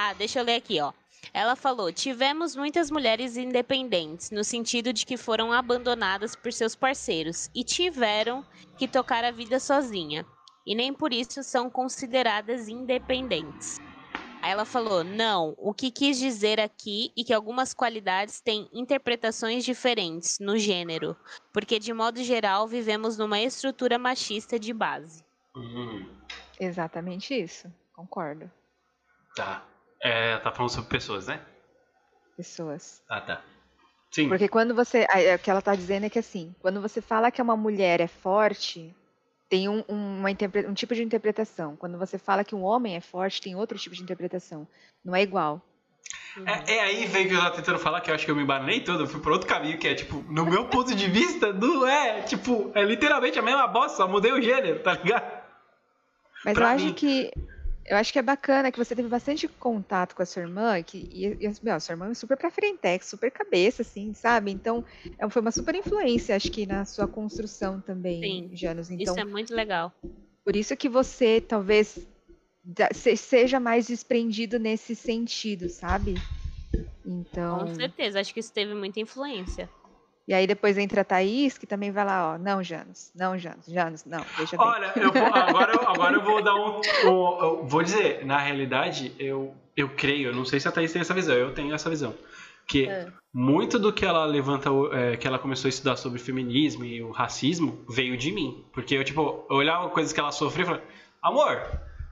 Ah, deixa eu ler aqui, ó. Ela falou: tivemos muitas mulheres independentes, no sentido de que foram abandonadas por seus parceiros e tiveram que tocar a vida sozinha. E nem por isso são consideradas independentes. Aí ela falou: não, o que quis dizer aqui e que algumas qualidades têm interpretações diferentes no gênero, porque de modo geral vivemos numa estrutura machista de base. Hum, Exatamente isso. Concordo. tá. É, tá falando sobre pessoas, né? Pessoas. Ah, tá. Sim. Porque quando você. é, O que ela tá dizendo é que assim, quando você fala que uma mulher é forte, tem um, um- uma um tipo de interpretação. Quando você fala que um homem é forte, tem outro tipo de interpretação. Não é igual. É, é aí vem que eu tava tentando falar que eu acho que eu me embanei todo, eu fui por outro caminho, que é tipo, no meu ponto de vista, não é, tipo, é literalmente a mesma bosta, só mudei o gênero, tá ligado? Mas Pra eu acho mim. que. Eu acho que é bacana que você teve bastante contato com a sua irmã, que, e, e, meu, a sua irmã é super pra frente, super cabeça, assim, sabe? Então, é- foi uma super influência, acho que, na sua construção também, Sim, Janos. Então, Isso é muito legal. Por isso que você talvez seja mais desprendido nesse sentido, sabe? Então. Com certeza, acho que isso teve muita influência. E aí depois entra a Thaís, que também vai lá, ó. Não, Janos, não, Janos, Janos, não, deixa. Olha, eu vou, agora, eu- agora eu vou dar um, um- eu Vou dizer, na realidade, eu, eu creio, eu não sei se a Thaís tem essa visão, eu tenho essa visão. Que É. muito do que ela levanta, é, que ela começou a estudar sobre feminismo e o racismo, veio de mim. Porque eu, tipo, eu olhava coisas que ela sofreu e falava, amor,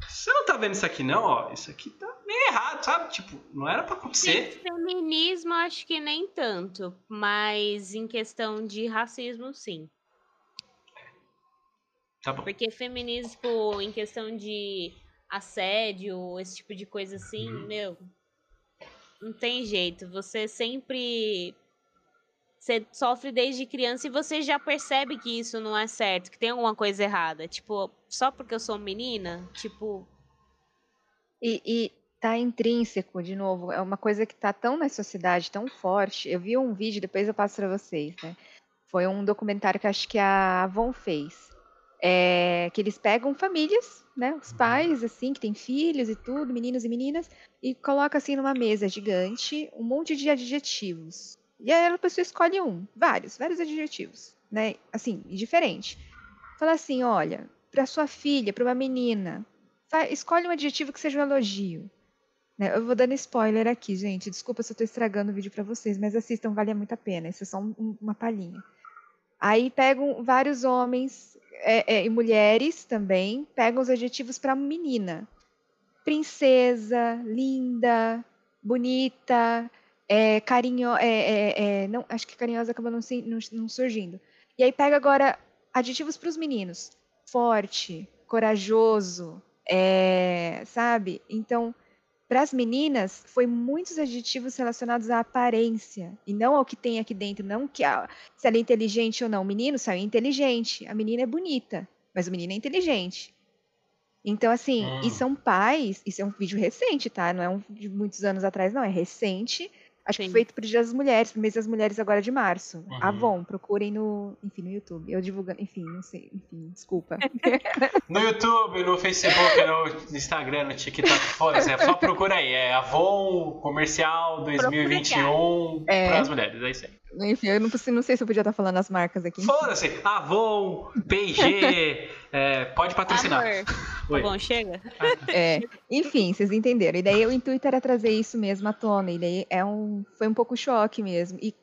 você não tá vendo isso aqui não, ó? Isso aqui tá errado, sabe? Tipo, não era pra acontecer. Feminismo, acho que nem tanto, mas em questão de racismo, sim. Tá bom. Porque feminismo, tipo, em questão de assédio, esse tipo de coisa assim, Uhum. meu, não tem jeito. Você sempre. Você sofre desde criança e você já percebe que isso não é certo, que tem alguma coisa errada. Tipo, só porque eu sou menina, tipo, E, e tá intrínseco, de novo, é uma coisa que tá tão na sociedade, tão forte. Eu vi um vídeo, depois eu passo pra vocês, né? Foi um documentário que acho que a Avon fez. É, que eles pegam famílias, né? Os pais, assim, que têm filhos e tudo, meninos e meninas, e coloca assim numa mesa gigante um monte de adjetivos. E aí a pessoa escolhe um, vários, vários adjetivos, né? Assim, diferente. Fala assim, olha, para sua filha, para uma menina, escolhe um adjetivo que seja um elogio. Né, Eu vou dando spoiler aqui, gente. Desculpa se eu tô estragando o vídeo pra vocês, mas assistam, vale muito a pena. Isso é só um- um- uma palhinha. Aí pegam vários homens é, é, e mulheres também, pegam os adjetivos para menina. Princesa, linda, bonita, é, carinho, é, é, é, não, acho que carinhosa acaba não, não- não surgindo. E aí pega agora adjetivos para os meninos. Forte, corajoso, é, sabe? Então, para as meninas, foi muitos adjetivos relacionados à aparência e não ao que tem aqui dentro, não que a, se ela é inteligente ou não. O menino saiu inteligente, a menina é bonita, mas o menino é inteligente. Então, assim, Hum. e são pais, isso é um vídeo recente, tá? Não é um de muitos anos atrás, não, é recente. Acho que Sim. feito pro Dia das Mulheres, pro mês das mulheres agora de março. Uhum. Avon, procurem no, enfim, no YouTube. Eu divulgando, enfim, não sei, enfim, desculpa. [LAUGHS] No YouTube, no Facebook, no Instagram, no TikTok, foda-se, é só procura aí. É Avon Comercial 2021 É. para as mulheres, é isso aí. Enfim, eu não, não sei se eu podia estar falando as marcas aqui. Foda-se, Avon, P&G, [LAUGHS] é, pode patrocinar. amor. [LAUGHS] Oi. Tá bom, chega. [LAUGHS] É, enfim, vocês entenderam. E daí o intuito era trazer isso mesmo à tona. E daí é um, foi um pouco choque mesmo. E,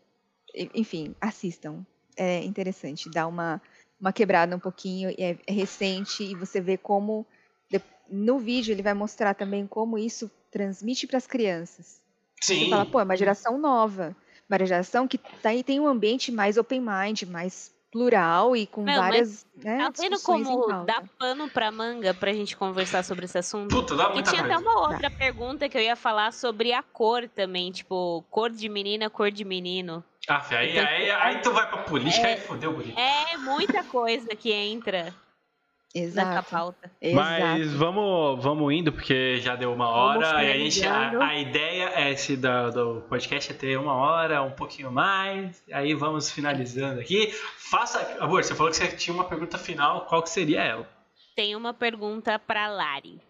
enfim, assistam. É interessante, dá uma, uma quebrada um pouquinho. e É, é recente e você vê como. de- no vídeo ele vai mostrar também como isso transmite para as crianças. Você Sim. fala, pô, é uma geração nova. Uma geração que tá, aí tem um ambiente mais open mind, mais plural e com Não, mas várias né, Tá vendo como pauta. dá pano pra manga pra gente conversar sobre esse assunto? Puta, dá E muita tinha até coisa. uma outra pergunta que eu ia falar sobre a cor também, tipo, cor de menina, cor de menino. Aff, aí, aí, aí tu vai pra política e fodeu bonito. É muita coisa que entra. Nessa Exato. pauta. Mas Exato. vamos, vamos indo, porque já deu uma hora. E a, gente, a, a ideia é esse da, do podcast é ter uma hora, um pouquinho mais. Aí vamos finalizando aqui. Faça. Amor, você falou que você tinha uma pergunta final. Qual que seria ela? Tem uma pergunta pra Lari.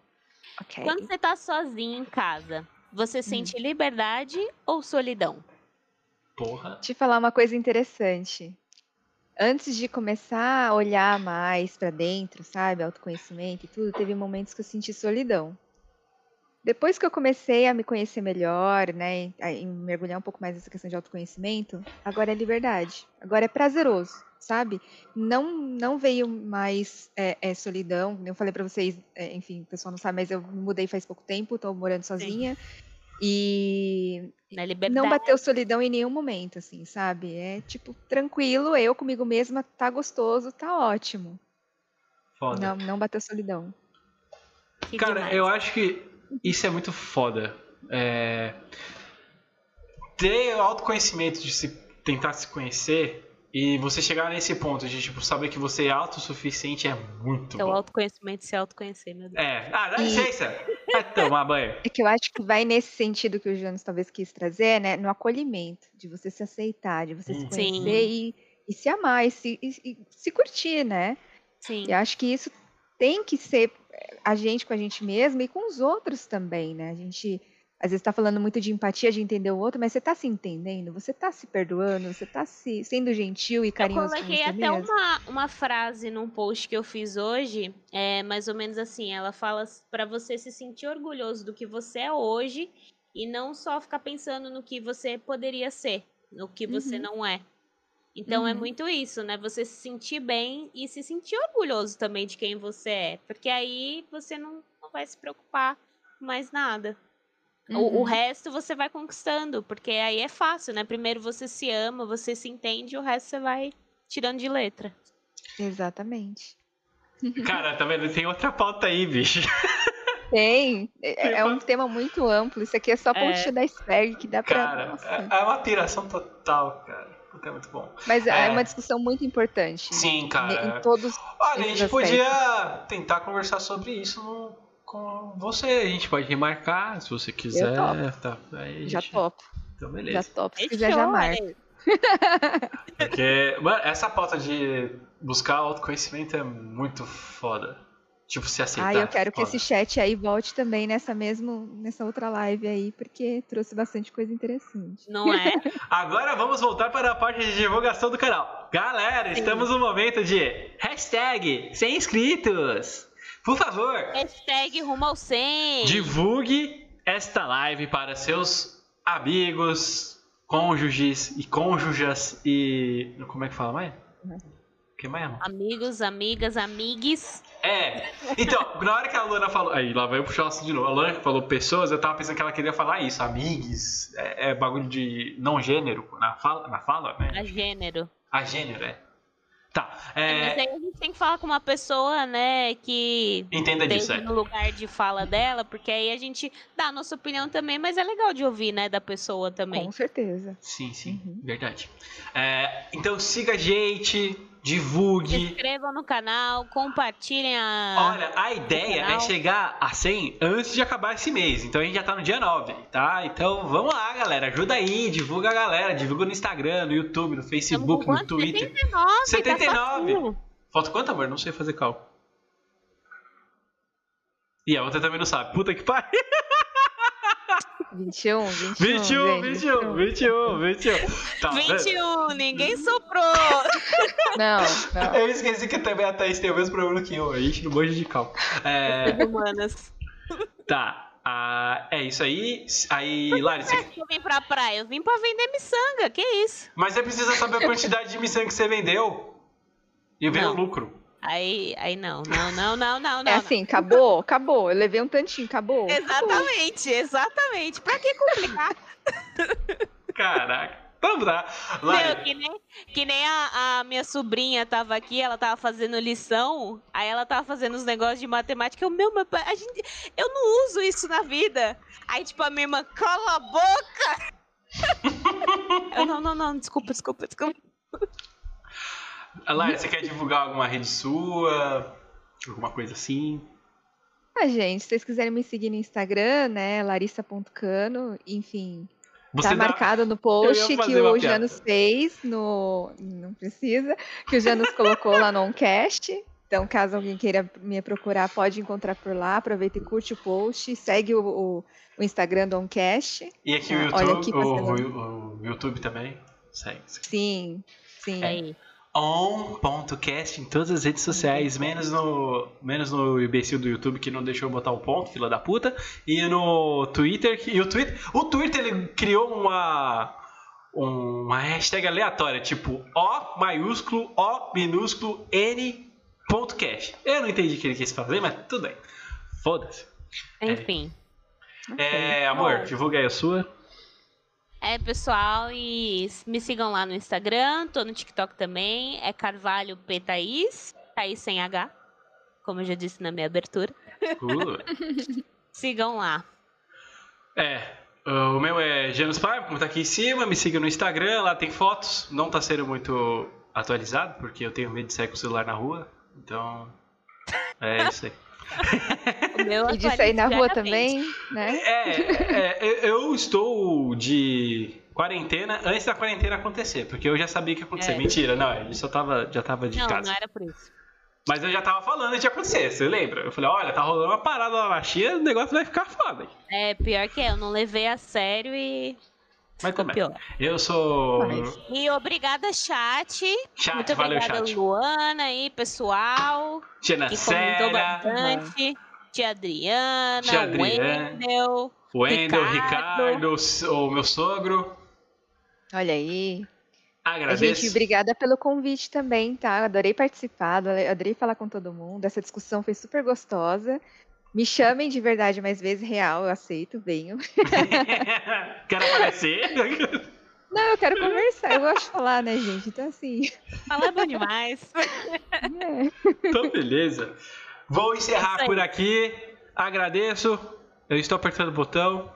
Ok. Quando você tá sozinho em casa, você sente liberdade ou solidão? Porra. te falar uma coisa interessante. Antes de começar a olhar mais pra dentro, sabe, autoconhecimento e tudo, teve momentos que eu senti solidão. Depois que eu comecei a me conhecer melhor, né, a- mergulhar um pouco mais nessa questão de autoconhecimento, agora é liberdade. Agora é prazeroso, sabe? Não não veio mais é, é, solidão. Eu falei pra vocês, é, enfim, o pessoal não sabe, mas eu mudei faz pouco tempo, tô morando sozinha. E Na liberdade. não bateu solidão em nenhum momento, assim, sabe? É tipo, tranquilo, eu comigo mesma, tá gostoso, tá ótimo. Foda. Não, não bateu solidão. Que Cara, demais. eu acho que isso é muito foda. É... Ter o autoconhecimento de se tentar se conhecer e você chegar nesse ponto de tipo, saber que você é autossuficiente é muito É o bom. autoconhecimento se autoconhecer, meu Deus. É. Ah, dá E- licença. Vai tomar banho. [LAUGHS] É que eu acho que vai nesse sentido que o Jonas talvez quis trazer, né? No acolhimento, de você se aceitar, de você se Uhum. Conhecer e, e se amar, e se, e- e se curtir, né? Sim. E eu acho que isso tem que ser eh, a gente com a gente mesma e com os outros também, né? A gente às vezes está falando muito de empatia, de entender o outro, mas você está se entendendo, você está se perdoando, você está se, sendo gentil e Eu carinhoso com coloquei você até mesmo. uma, uma frase num post que eu fiz hoje, é mais ou menos assim, ela fala pra você se sentir orgulhoso do que você é hoje e não só ficar pensando no que você poderia ser, no que você Uhum. não é. Então é Uhum. muito isso, né? Você se sentir bem e se sentir orgulhoso também de quem você é, porque aí você não, não vai se preocupar com mais nada. O, o Uhum. resto você vai conquistando, porque aí é fácil, né? Primeiro você se ama, você se entende, e o resto você vai tirando de letra. Exatamente. [LAUGHS] Cara, tá vendo? Tem outra pauta aí, bicho. [LAUGHS] Tem. É, é um Tem tema muito amplo. Isso aqui é só a É. pontinha da iceberg que dá pra. Cara, é é uma piração total, cara. É muito bom. Mas é é. uma discussão muito importante. Sim, ne- cara. Em todos. Olha, a gente aspectos. podia tentar conversar sobre isso no- com você. A gente pode remarcar se você quiser. topo. Tá, aí a Já gente- topo. Então, Já beleza. topo. Se quiser, já olha marca. [LAUGHS] Porque, mano, essa pauta de buscar autoconhecimento é muito foda. Tipo, se aceitar. Ah, eu quero que foda. esse chat aí volte também nessa mesmo, nessa outra live aí, porque trouxe bastante coisa interessante. Não é? [LAUGHS] Agora vamos voltar para a parte de divulgação do canal. Galera, estamos no momento de hashtag sem inscritos. Por favor, Hashtag rumo ao 100. divulgue esta live para seus amigos, cônjuges e cônjugas e. Como é que fala mais? Uhum. Que mais? Amigos, amigas, amigues. É. Então, na hora que a Luana falou. Aí, lá vai eu puxar assunto de novo. A Luana falou pessoas, eu tava pensando que ela queria falar isso. Amigues. É, é bagulho de não gênero na fala, na fala né? A gênero. A gênero, é. Tá. Mas É, aí a gente tem que falar com uma pessoa, né, que entenda disso, esteja é. no lugar de fala dela, porque aí a gente dá a nossa opinião também, mas é legal de ouvir, né, da pessoa também. Com certeza. Sim, sim, Uhum. verdade. É, então siga a gente, Se divulgue. inscrevam no canal, compartilhem a. Olha, a ideia é chegar a 100 antes de acabar esse mês. Então a gente já tá no dia 9, tá? Então vamos lá, galera. Ajuda aí, divulga a galera. Divulga no Instagram, no YouTube, no Facebook, no? Twitter. 79, 79. Tá. Falta quanto, amor? Não sei fazer cálculo. E a outra também não sabe. Puta que pariu. [LAUGHS] 21, 21. 21, gente, 21, 21, 21. Tá, 21, ninguém soprou. [LAUGHS] Não, não. Eu esqueci que também a Thaís tem o mesmo problema que eu. A gente não manja de cálculo. É, Humanas. tá. ah, é isso aí. Aí, Lari, você... Eu vim pra praia, eu vim pra vender miçanga, que isso? mas você precisa saber a quantidade de miçanga que você vendeu e ver o lucro. Aí, aí não, não, não, não, não, não. É assim, acabou, acabou. Eu levei um tantinho, acabou. [LAUGHS] não. Exatamente, exatamente. Pra que complicar? Caraca. Vamos lá. Meu, que nem, que nem a, a minha sobrinha tava aqui, ela tava fazendo lição, aí ela tava fazendo os negócios de matemática. Eu, meu, meu pai, a gente, eu não uso isso na vida. Aí, tipo, a minha irmã, cala a boca! [LAUGHS] eu, não, não, não, desculpa, desculpa, desculpa. Lari, você quer divulgar alguma rede sua? Alguma coisa assim. Ah, gente, se vocês quiserem me seguir no Instagram, né, larissa.cano, enfim, Você tá dá- marcado no [LAUGHS] post que o piada. Janus fez no... Não precisa, que o Janus colocou lá no Oncast. Então, caso alguém queira me procurar, pode encontrar por lá. Aproveita e curte o post, segue o, o- o Instagram do Oncast. E aqui o YouTube, olha aqui, tá o, o- o YouTube também. Segue. segue. Sim, sim. É Aí. On.cast em todas as redes sociais, menos no, menos no imbecil do YouTube que não deixou eu botar o ponto, fila da puta, e no Twitter, que, e o Twitter, o Twitter ele criou uma uma hashtag aleatória, tipo O maiúsculo, O minúsculo, N ponto cast. Eu não entendi o que ele quis fazer, mas tudo bem. Foda-se. Enfim. É, amor, Bom. divulga aí a sua. É, pessoal, e me sigam lá no Instagram, tô no TikTok também, é Carvalho P Thaís, Thaís sem H, como eu já disse na minha abertura. Uh. [LAUGHS] Sigam lá. É, o meu é Janus Prime, como tá aqui em cima. Me siga no Instagram, lá tem fotos. Não tá sendo muito atualizado, porque eu tenho medo de sair com o celular na rua. Então, é isso aí. [LAUGHS] O meu E de sair na rua também, né? É, é, eu estou de quarentena antes da quarentena acontecer, porque eu já sabia que ia acontecer. É. Mentira, não, ele só tava, já tava de Não, casa. não era por isso. Mas eu já tava falando de acontecer, você lembra? Eu falei, olha, tá rolando uma parada lá na China, o negócio vai ficar foda. É, pior que é, eu não levei a sério e Mas também. pior. Eu sou. Mas- E obrigada, chat. Chat, Muito valeu, obrigada, chat. Luana aí, pessoal, Tina que comentou bastante. Tia Adriana, Tia Adriana. Wendel. Wendel, Ricardo. Ricardo, o meu sogro. Olha aí. Agradeço. Gente, obrigada pelo convite também, tá? Adorei participar, adorei falar com todo mundo. Essa discussão foi super gostosa. Me chamem de verdade mais vezes, real, eu aceito, venho. [LAUGHS] Quero aparecer. Não, eu quero conversar, eu gosto de falar, né, gente? Então, assim. Fala bom demais. é. então, beleza. Vou É encerrar por aqui. Agradeço. Eu estou apertando o botão.